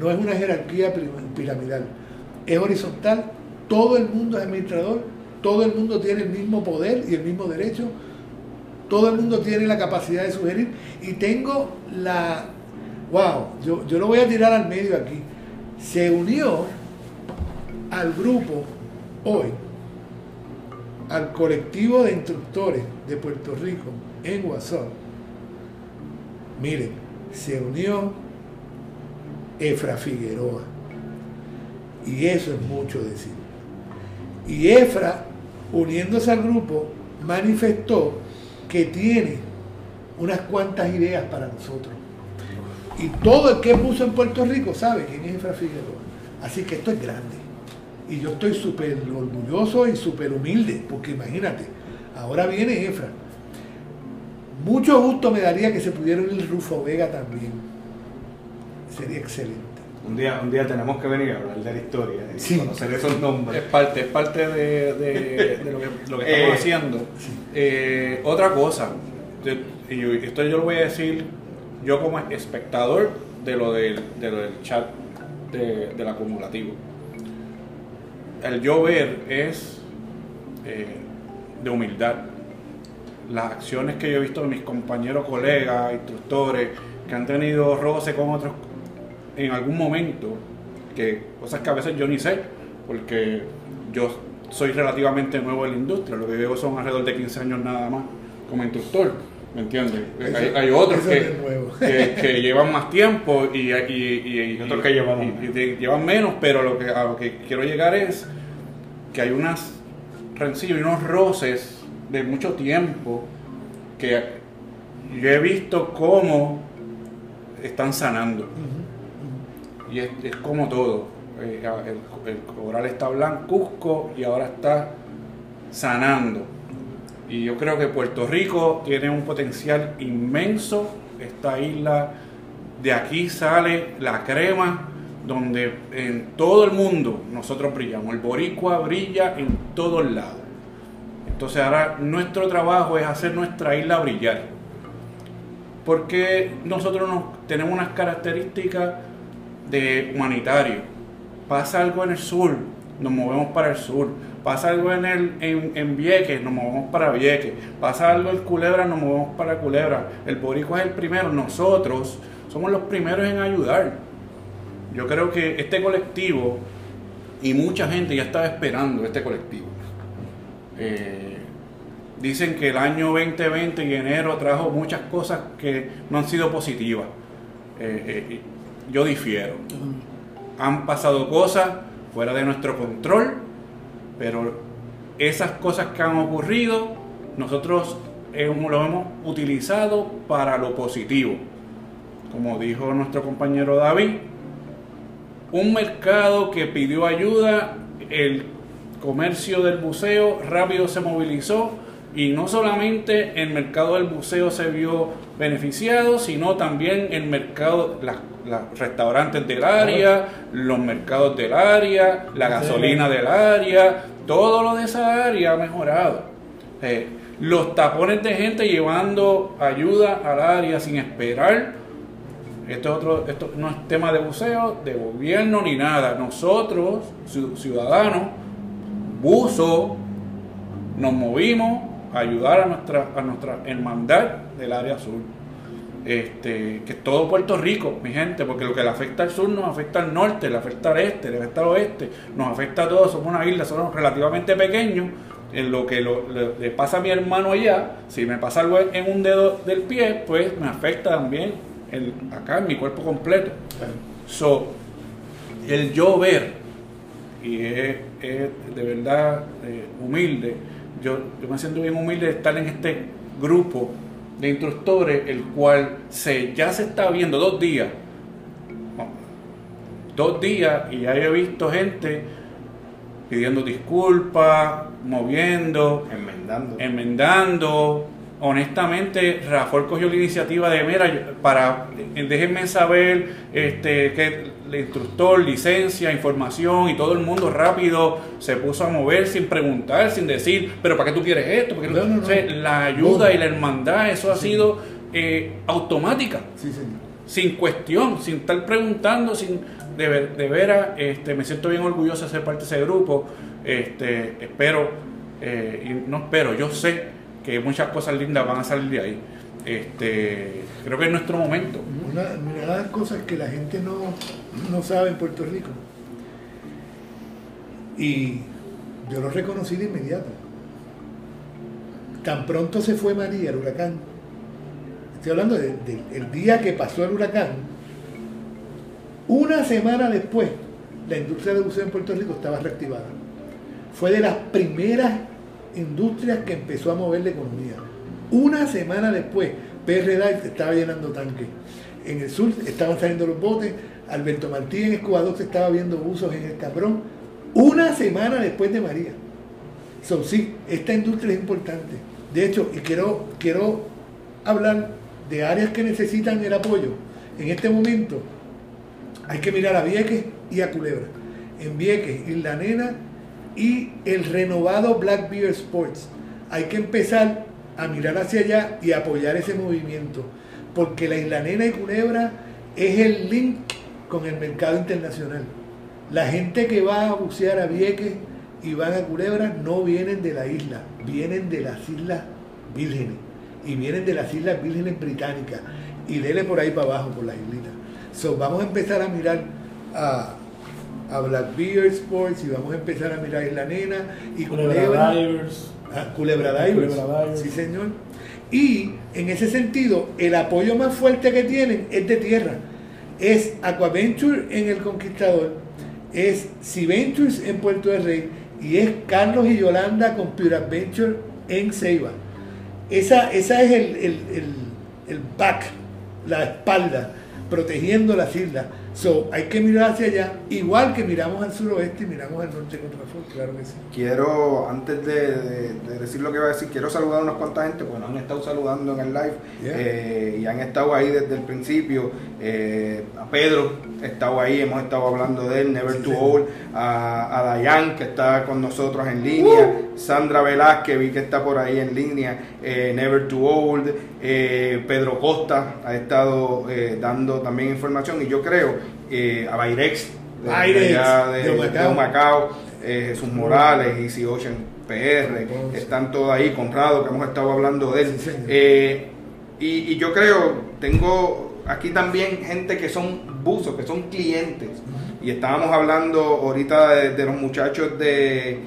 No es una jerarquía pir- piramidal. Es horizontal. Todo el mundo es administrador. Todo el mundo tiene el mismo poder y el mismo derecho. Todo el mundo tiene la capacidad de sugerir. Y tengo la... Wow, yo, yo lo voy a tirar al medio aquí. Se unió al grupo hoy, al colectivo de instructores de Puerto Rico en WhatsApp. Miren, se unió Efra Figueroa. Y eso es mucho decir. Y Efra, uniéndose al grupo, manifestó que tiene unas cuantas ideas para nosotros. Y todo el que puso en Puerto Rico sabe quién es Efra Figueroa. Así que esto es grande. Y yo estoy súper orgulloso y súper humilde, porque imagínate, ahora viene Efra. Mucho gusto me daría que se pudiera unir Rufo Vega también. Sería excelente. Un día, un día tenemos que venir a hablar de la historia y Sí. conocer esos Es nombres. parte, es parte de, de- de lo que, lo que estamos Eh, haciendo. Eh, otra cosa, y yo- esto yo lo voy a decir yo como espectador de lo del, de lo del chat de- del acumulativo. El yo ver es eh, de humildad. Las acciones que yo he visto de mis compañeros, colegas, instructores, que han tenido roce con otros en algún momento, que cosas que a veces yo ni sé, porque yo soy relativamente nuevo en la industria, lo que llevo son alrededor de 15 años nada más como instructor, ¿Me entiendes? Eso- hay, hay otros que, [laughs] llevan más tiempo y, y, y- y- otros que llevan y- menos. llevan menos, pero lo que, a lo que quiero llegar es que hay unas rencillas y unos roces de mucho tiempo que yo he visto cómo están sanando. Y es, es como todo. Eh, el, el coral está blancuzco y ahora está sanando. Y yo creo que Puerto Rico tiene un potencial inmenso. Esta isla, de aquí sale la crema, donde en todo el mundo nosotros brillamos. El boricua brilla en todos lados. Entonces ahora nuestro trabajo es hacer nuestra isla brillar. Porque nosotros nos, tenemos unas características de humanitario. Pasa algo en el sur, nos movemos para el sur. Pasa algo en, el, en, en Vieques, nos movemos para Vieques. Pasa algo en Culebra, nos movemos para Culebra. El boricua es el primero. Nosotros somos los primeros en ayudar. Yo creo que este colectivo, y mucha gente ya estaba esperando este colectivo. Eh, dicen que el año 2020 y enero trajo muchas cosas que no han sido positivas. Eh, eh, yo difiero. Han pasado cosas fuera de nuestro control, pero esas cosas que han ocurrido, nosotros lo hemos utilizado para lo positivo. Como dijo nuestro compañero David, un mercado que pidió ayuda, el comercio del buceo rápido se movilizó y no solamente el mercado del buceo se vio beneficiado, sino también el mercado, las restaurantes del área, los mercados del área, la gasolina del área, todo lo de esa área ha mejorado. Eh, los tapones de gente llevando ayuda al área sin esperar esto, es otro, esto no es tema de buceo, de gobierno ni nada. Nosotros, ciu- ciudadanos, buzo, nos movimos ayudar a nuestra, a nuestra hermandad del área sur. Este, que es todo Puerto Rico, mi gente, porque lo que le afecta al sur nos afecta al norte, le afecta al este, le afecta al oeste, nos afecta a todos, somos una isla, somos relativamente pequeños, en lo que lo- le, le pasa a mi hermano allá, si me pasa algo en un dedo del pie, pues me afecta también el, acá en mi cuerpo completo. So, el yo ver, y es, es de verdad eh, humilde, yo, yo me siento bien humilde de estar en este grupo de instructores, el cual se, ya se está viendo dos días, dos días, y ya he visto gente pidiendo disculpas, moviendo, Enmendando. enmendando. Honestamente, Rafael cogió la iniciativa de, mira, para, déjenme saber este, que el instructor, licencia, información y todo el mundo rápido se puso a mover sin preguntar, sin decir, pero ¿para qué tú quieres esto? ¿Por qué No, no, no. O sea, la ayuda y la hermandad, eso ha Sí. sido eh, automática Sí, señor. sin cuestión, sin estar preguntando, sin de, ver- de veras, este, me siento bien orgulloso de ser parte de ese grupo. Este, espero, eh, y no espero, yo sé que muchas cosas lindas van a salir de ahí. Este, creo que es nuestro momento. Una, de las cosas que la gente no, no sabe en Puerto Rico, y yo lo reconocí de inmediato. Tan pronto se fue María, el huracán, estoy hablando del día que pasó el huracán, una semana después, la industria de buceo en Puerto Rico estaba reactivada. Fue de las primeras industrias que empezó a mover la economía. Una semana después, PRD se estaba llenando tanques. En el sur estaban saliendo los botes, Alberto Martí en Escobadox estaba viendo buzos en el Cabrón. Una semana después de María. So, sí, esta industria es importante. De hecho, y quiero, quiero hablar de áreas que necesitan el apoyo. En este momento hay que mirar a Vieques y a Culebra. En Vieques, Isla Nena y el renovado Black Bear Sports. Hay que empezar a mirar hacia allá y apoyar ese movimiento. Porque la Isla Nena y Culebra es el link con el mercado internacional. La gente que va a bucear a Vieques y van a Culebra no vienen de la isla, vienen de las Islas Vírgenes y vienen de las Islas Vírgenes Británicas y dele por ahí para abajo, por las islitas. So, vamos a empezar a mirar a, a Black Bear Sports y vamos a empezar a mirar Isla Nena y Culebra. Ah, Culebra Divers. Culebra Divers. Sí, señor. Y en ese sentido, el apoyo más fuerte que tienen es de tierra. Es Aquaventure en El Conquistador, es Sea Ventures en Puerto del Rey y es Carlos y Yolanda con Pure Adventure en Ceiba. Esa, esa es el, el, el, el back, la espalda, protegiendo las islas. So, hay que mirar hacia allá, igual que miramos al suroeste y miramos al norte contra Fort, claro que sí. Quiero, antes de, de- de decir lo que iba a decir, quiero saludar a unas cuantas gente, porque nos han estado saludando en el live Yeah. eh, y han estado ahí desde el principio. Eh, a Pedro estado ahí, hemos estado hablando de él, Never Sí, Too sí. Old, a, a Dayan que está con nosotros en línea, Sandra Velázquez, vi que está por ahí en línea, eh, Never Too Old, eh, Pedro Costa ha estado eh, dando también información y yo creo eh, a Bairex, de, Bairex, de de, eh, Jesús Morales, Easy Ocean PR, están todos ahí, Conrado, que hemos estado hablando de él. Sí. Eh, y, y yo creo, tengo aquí también gente que son buzos, que son clientes. Y estábamos hablando ahorita de, de los muchachos de,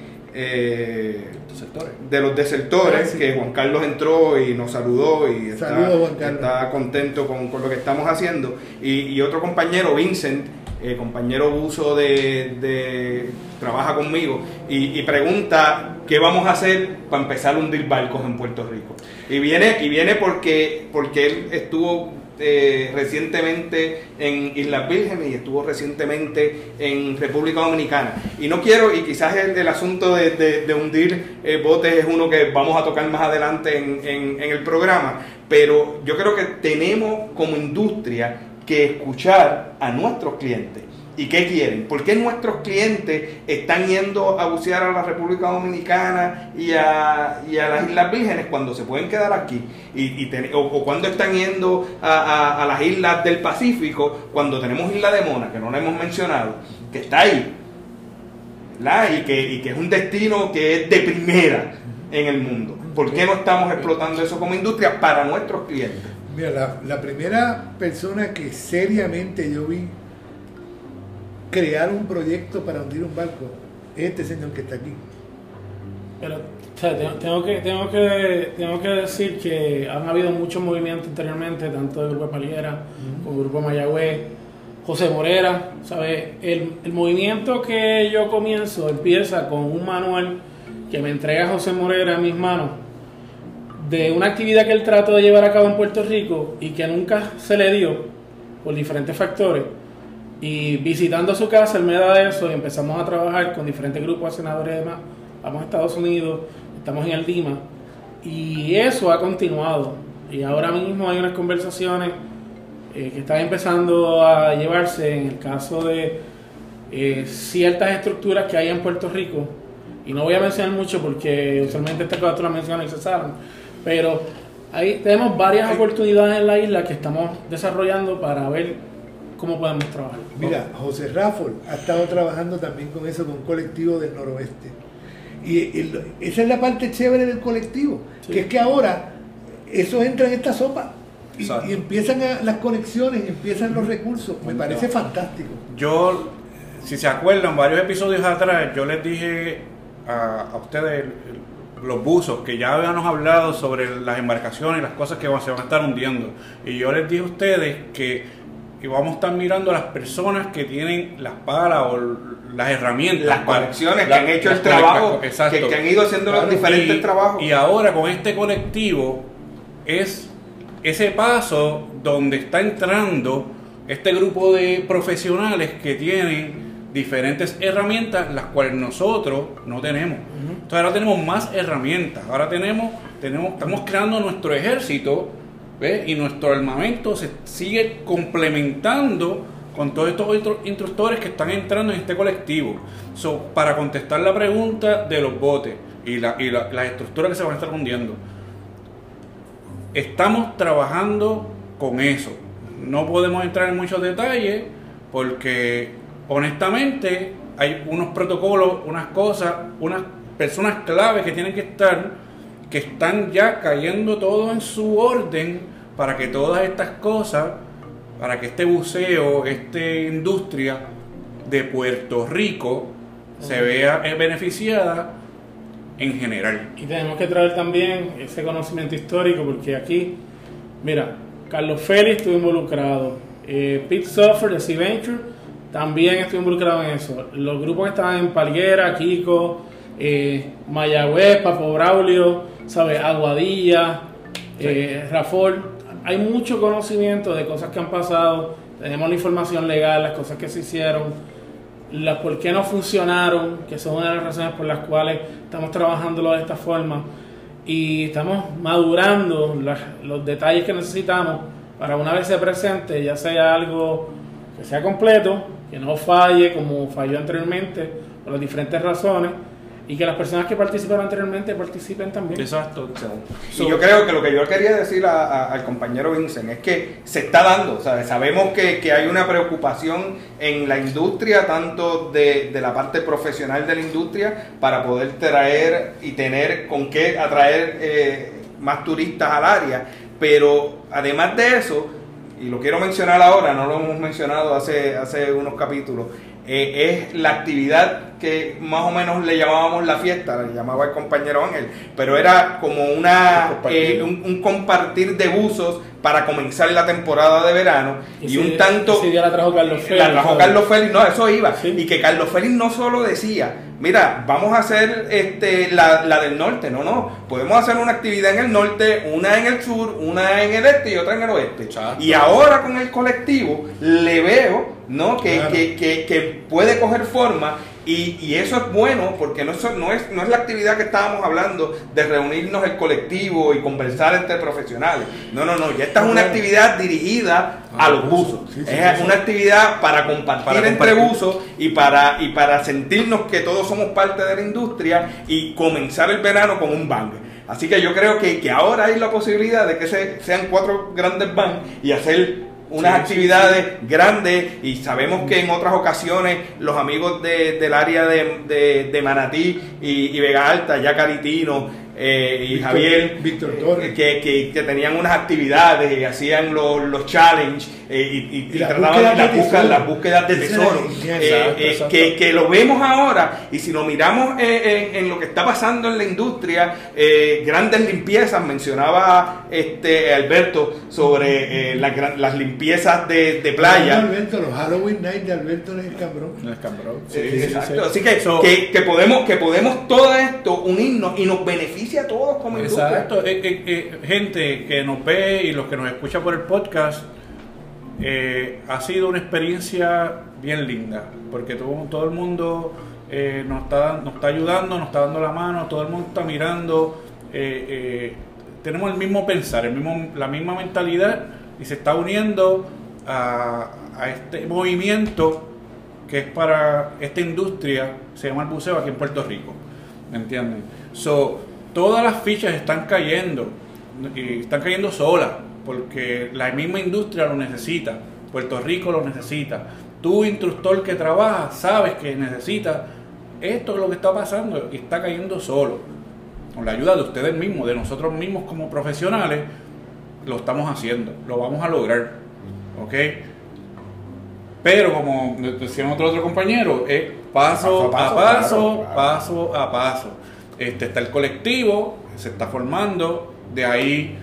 de los desertores, Ah, sí. que Juan Carlos entró y nos saludó y está, Saludos, Juan Carlos. está contento con, con lo que estamos haciendo. Y, y otro compañero, Vincent, eh, compañero buzo de, de- trabaja conmigo y, y pregunta qué vamos a hacer para empezar a hundir barcos en Puerto Rico. Y viene, y viene porque, porque él estuvo eh, recientemente en Islas Vírgenes y estuvo recientemente en República Dominicana. Y no quiero, y quizás el, asunto de, hundir eh, botes es uno que vamos a tocar más adelante en el programa, pero yo creo que tenemos como industria que escuchar a nuestros clientes. ¿Y qué quieren? ¿Por qué nuestros clientes están yendo a bucear a la República Dominicana y a, y a las Islas Vírgenes cuando se pueden quedar aquí? Y, o, o cuando están yendo a, a- las islas del Pacífico cuando tenemos Isla de Mona, que no la hemos mencionado, que está ahí, ¿verdad? Y que, y que es un destino que es de primera en el mundo. ¿Por qué no estamos explotando eso como industria para nuestros clientes? Mira, la primera persona que seriamente yo vi crear un proyecto para hundir un barco es este señor que está aquí. Pero, o sea, tengo, tengo que, tengo, que, tengo que decir que han habido muchos movimientos anteriormente, tanto del Grupo Paliera como del Grupo Mayagüez, José Morera, ¿sabes? El, el movimiento que yo comienzo empieza con un manual que me entrega José Morera a mis manos de una actividad que él trató de llevar a cabo en Puerto Rico y que nunca se le dio por diferentes factores. Y visitando su casa, él me da eso y empezamos a trabajar con diferentes grupos de senadores y demás. Vamos a Estados Unidos, estamos en el Lima. Y eso ha continuado. Y ahora mismo hay unas conversaciones eh, que están empezando a llevarse en el caso de eh, ciertas estructuras que hay en Puerto Rico. Y no voy a mencionar mucho porque usualmente estas cosas tú las mencionas y se saben. Pero ahí tenemos varias oportunidades en la isla que estamos desarrollando para ver cómo podemos trabajar. Mira, José Rafford ha estado trabajando también con eso, con un colectivo del noroeste. Y el- esa es la parte chévere del colectivo, Sí. que es que ahora eso entra en esta sopa. Y, empiezan a- las conexiones, y empiezan los recursos. Me parece fantástico. Yo, si se acuerdan, varios episodios atrás, yo les dije a, a ustedes, los buzos, que ya habíamos hablado sobre las embarcaciones y las cosas que se van a estar hundiendo. Y yo les dije a ustedes que íbamos a estar mirando a las personas que tienen las palas o las herramientas. Las para- conexiones que han hecho el trabajo, que, que han ido haciendo los Claro, diferentes y, trabajos. y ahora con este colectivo es ese paso donde está entrando este grupo de profesionales que tienen diferentes herramientas, las cuales nosotros no tenemos. Entonces ahora tenemos más herramientas, ahora tenemos, tenemos estamos creando nuestro ejército ¿ve? y nuestro armamento se sigue complementando con todos estos otros instructores que están entrando en este colectivo. Para contestar la pregunta de los botes y, la- y la- las estructuras que se van a estar hundiendo, estamos trabajando con eso. No podemos entrar en muchos detalles porque honestamente hay unos protocolos, unas cosas, unas personas clave que tienen que estar, que están ya cayendo todo en su orden para que todas estas cosas, para que este buceo, esta industria de Puerto Rico se vea beneficiada en general. Y tenemos que traer también ese conocimiento histórico, porque aquí, mira, Carlos Félix estuvo involucrado, eh, Pete Suffer de Sea Venture también estuvo involucrado en eso. Los grupos que estaban en Palguera, Kiko, eh, Mayagüez, Papo Braulio, ¿sabes? Aguadilla, eh, Rafol. Hay mucho conocimiento de cosas que han pasado, tenemos la información legal, las cosas que se hicieron, las por qué no funcionaron, que son una de las razones por las cuales estamos trabajándolo de esta forma y estamos madurando las- los detalles que necesitamos para una vez se presente, ya sea algo que sea completo, que no falle como falló anteriormente por las diferentes razones y que las personas que participaron anteriormente participen también. Exacto. Y yo creo que lo que yo quería decir a- a- al compañero Vincent es que se está dando, ¿sabes? sabemos que, que hay una preocupación en la industria, tanto de, de la parte profesional de la industria, para poder traer y tener con qué atraer eh, más turistas al área, pero además de eso, y lo quiero mencionar ahora, no lo hemos mencionado hace, hace unos capítulos, eh, es la actividad que más o menos le llamábamos la fiesta, le llamaba el compañero Ángel, pero era como una Compartir. eh, un, un compartir de buzos para comenzar la temporada de verano y, un tanto ese día la trajo Carlos Félix. la trajo Carlos Félix, no, eso iba. Sí. Y que Carlos Félix no solo decía, mira, vamos a hacer este, la, la del norte, no, no, podemos hacer una actividad en el norte, una en el sur, una en el este y otra en el oeste. Exacto. Y ahora con el colectivo le veo, ¿no? Que, Claro. que, que, que puede coger forma. Y, y eso es bueno porque no, eso no, es, no es la actividad que estábamos hablando de reunirnos el colectivo y conversar entre profesionales. No, no, no. Ya esta es una actividad dirigida a los buzos. Sí, sí, es sí. una actividad para compartir, Para entre compartir. buzos y para, y para sentirnos que todos somos parte de la industria y comenzar el verano con un bang. Así que yo creo que, que ahora hay la posibilidad de que se- sean cuatro grandes bangs y hacer unas Sí, sí, actividades grandes y sabemos que en otras ocasiones los amigos de- del área de, de- de Manatí y, y Vega Alta, ya Caritino eh, y Víctor- Javier, Víctor eh, Torres. que, que- que tenían unas actividades y hacían los, los challenge eh, y, y- Y las trataban búsquedas las de tesoro. Eh, Exacto, eh, exacto. que, que lo vemos ahora y si lo miramos eh, en, en lo que está pasando en la industria, eh, grandes limpiezas, mencionaba este Alberto sobre eh, las gran- las limpiezas de, de playa. Alberto, los Halloween Night de Alberto en el Cambrón. En el Cambrón. Exacto. Así que, So- que, que podemos que podemos todo esto unirnos y nos beneficia a todos como industria. Exacto, eh, eh, gente que nos ve y los que nos escucha por el podcast, eh, ha sido una experiencia bien linda, porque todo, todo el mundo eh, nos, está, nos está ayudando, nos está dando la mano, todo el mundo está mirando, eh, eh, tenemos el mismo pensar, el mismo, la misma mentalidad y se está uniendo a, a este movimiento que es para esta industria, se llama el buceo aquí en Puerto Rico. ¿Me entienden? So, todas las fichas están cayendo y están cayendo solas porque la misma industria lo necesita. Puerto Rico lo necesita. Tú, instructor que trabaja, sabes que necesita esto es lo que está pasando y está cayendo solo. Con la ayuda de ustedes mismos, de nosotros mismos como profesionales, lo estamos haciendo, lo vamos a lograr. ¿Ok? Pero como decía otro otro compañero, es paso, Paso a paso, paso, claro, claro. paso a paso. Este está el colectivo, se está formando, de ahí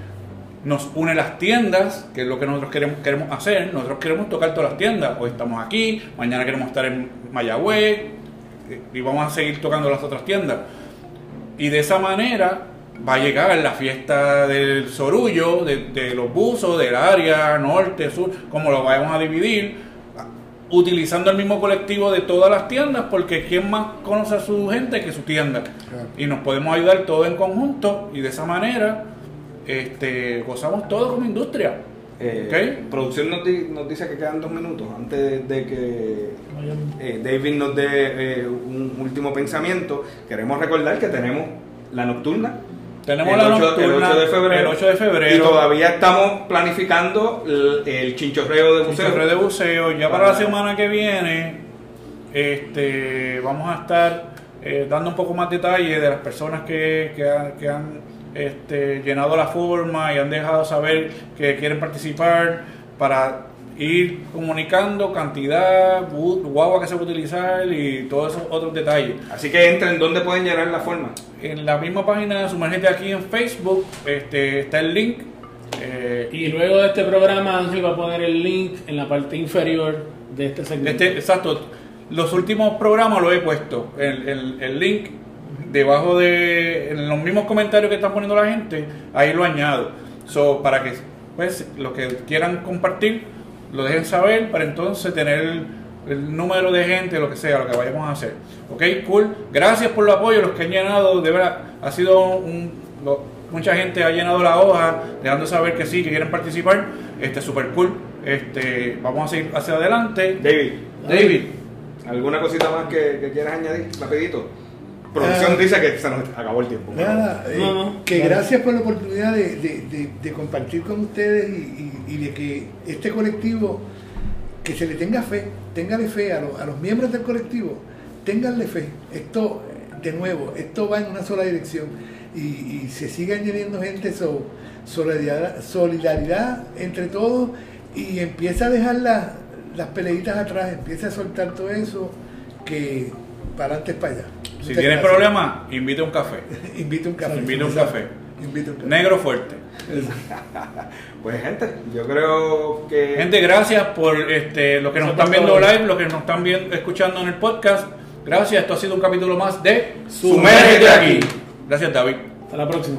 nos une las tiendas, que es lo que nosotros queremos, queremos hacer. Nosotros queremos tocar todas las tiendas. Hoy estamos aquí, mañana queremos estar en Mayagüez eh, y vamos a seguir tocando las otras tiendas. Y de esa manera va a llegar la fiesta del Sorullo, de, de los buzos, del área norte, sur, como lo vayamos a dividir, utilizando el mismo colectivo de todas las tiendas, porque ¿quién más conoce a su gente que su tienda? Claro. Y nos podemos ayudar todos en conjunto y de esa manera este, gozamos todos como industria. Eh, Ok. Producción nos, di- nos dice que quedan dos minutos antes de, de que eh, David nos dé eh, un último pensamiento. Queremos recordar que tenemos la nocturna. Tenemos el la 8, nocturna, el 8 de febrero. el 8 de febrero. Y todavía estamos planificando el, el chinchorreo de buceo. Chinchorreo de buceo. Ya para la semana que viene, este, vamos a estar eh, dando un poco más detalle de las personas que, que han, que han, este, llenado la forma y han dejado saber que quieren participar para ir comunicando cantidad, guagua que se va a utilizar y todos esos otros detalles. Así que entren, ¿dónde pueden llenar la forma? En la misma página de Sumergente aquí en Facebook este, está el link. eh, Y luego de este programa, Ángel va a poner el link en la parte inferior de este segmento. Este, exacto. Los últimos programas lo he puesto. El, el- el link debajo de. En los mismos comentarios que están poniendo la gente, ahí lo añado. So, para que pues, los que quieran compartir lo dejen saber, para entonces tener el, el número de gente, lo que sea, lo que vayamos a hacer. Ok, cool. Gracias por el apoyo, los que han llenado. De verdad, ha sido un. lo- mucha gente ha llenado la hoja, dejando saber que sí, que quieren participar. Este, super cool. Este, vamos a seguir hacia adelante. David, David. ¿alguna cosita más que, que quieras añadir? Rapidito. Producción Ah. dice que se nos acabó el tiempo. Nada, eh, No, no, que claro. gracias por la oportunidad de, de- de- de compartir con ustedes y, y- y de que este colectivo, que se le tenga fe, téngale fe a, los- a los miembros del colectivo, ténganle fe. Esto, de nuevo, esto va en una sola dirección y, y se sigue añadiendo gente, so- solidaridad, solidaridad entre todos y empieza a dejar las, las peleitas atrás, empieza a soltar todo eso que para adelante es para allá. Si Muchas tienes gracias. problemas, invite un café. [laughs] Invita un café. Invita un café. Invita un café. Negro fuerte. [laughs] Pues gente, yo creo que... Gente, gracias por este, los que nos están viendo live, los que nos están viendo, escuchando en el podcast. Gracias, esto ha sido un capítulo más de Sumérgete aquí. Gracias, David. Hasta la próxima.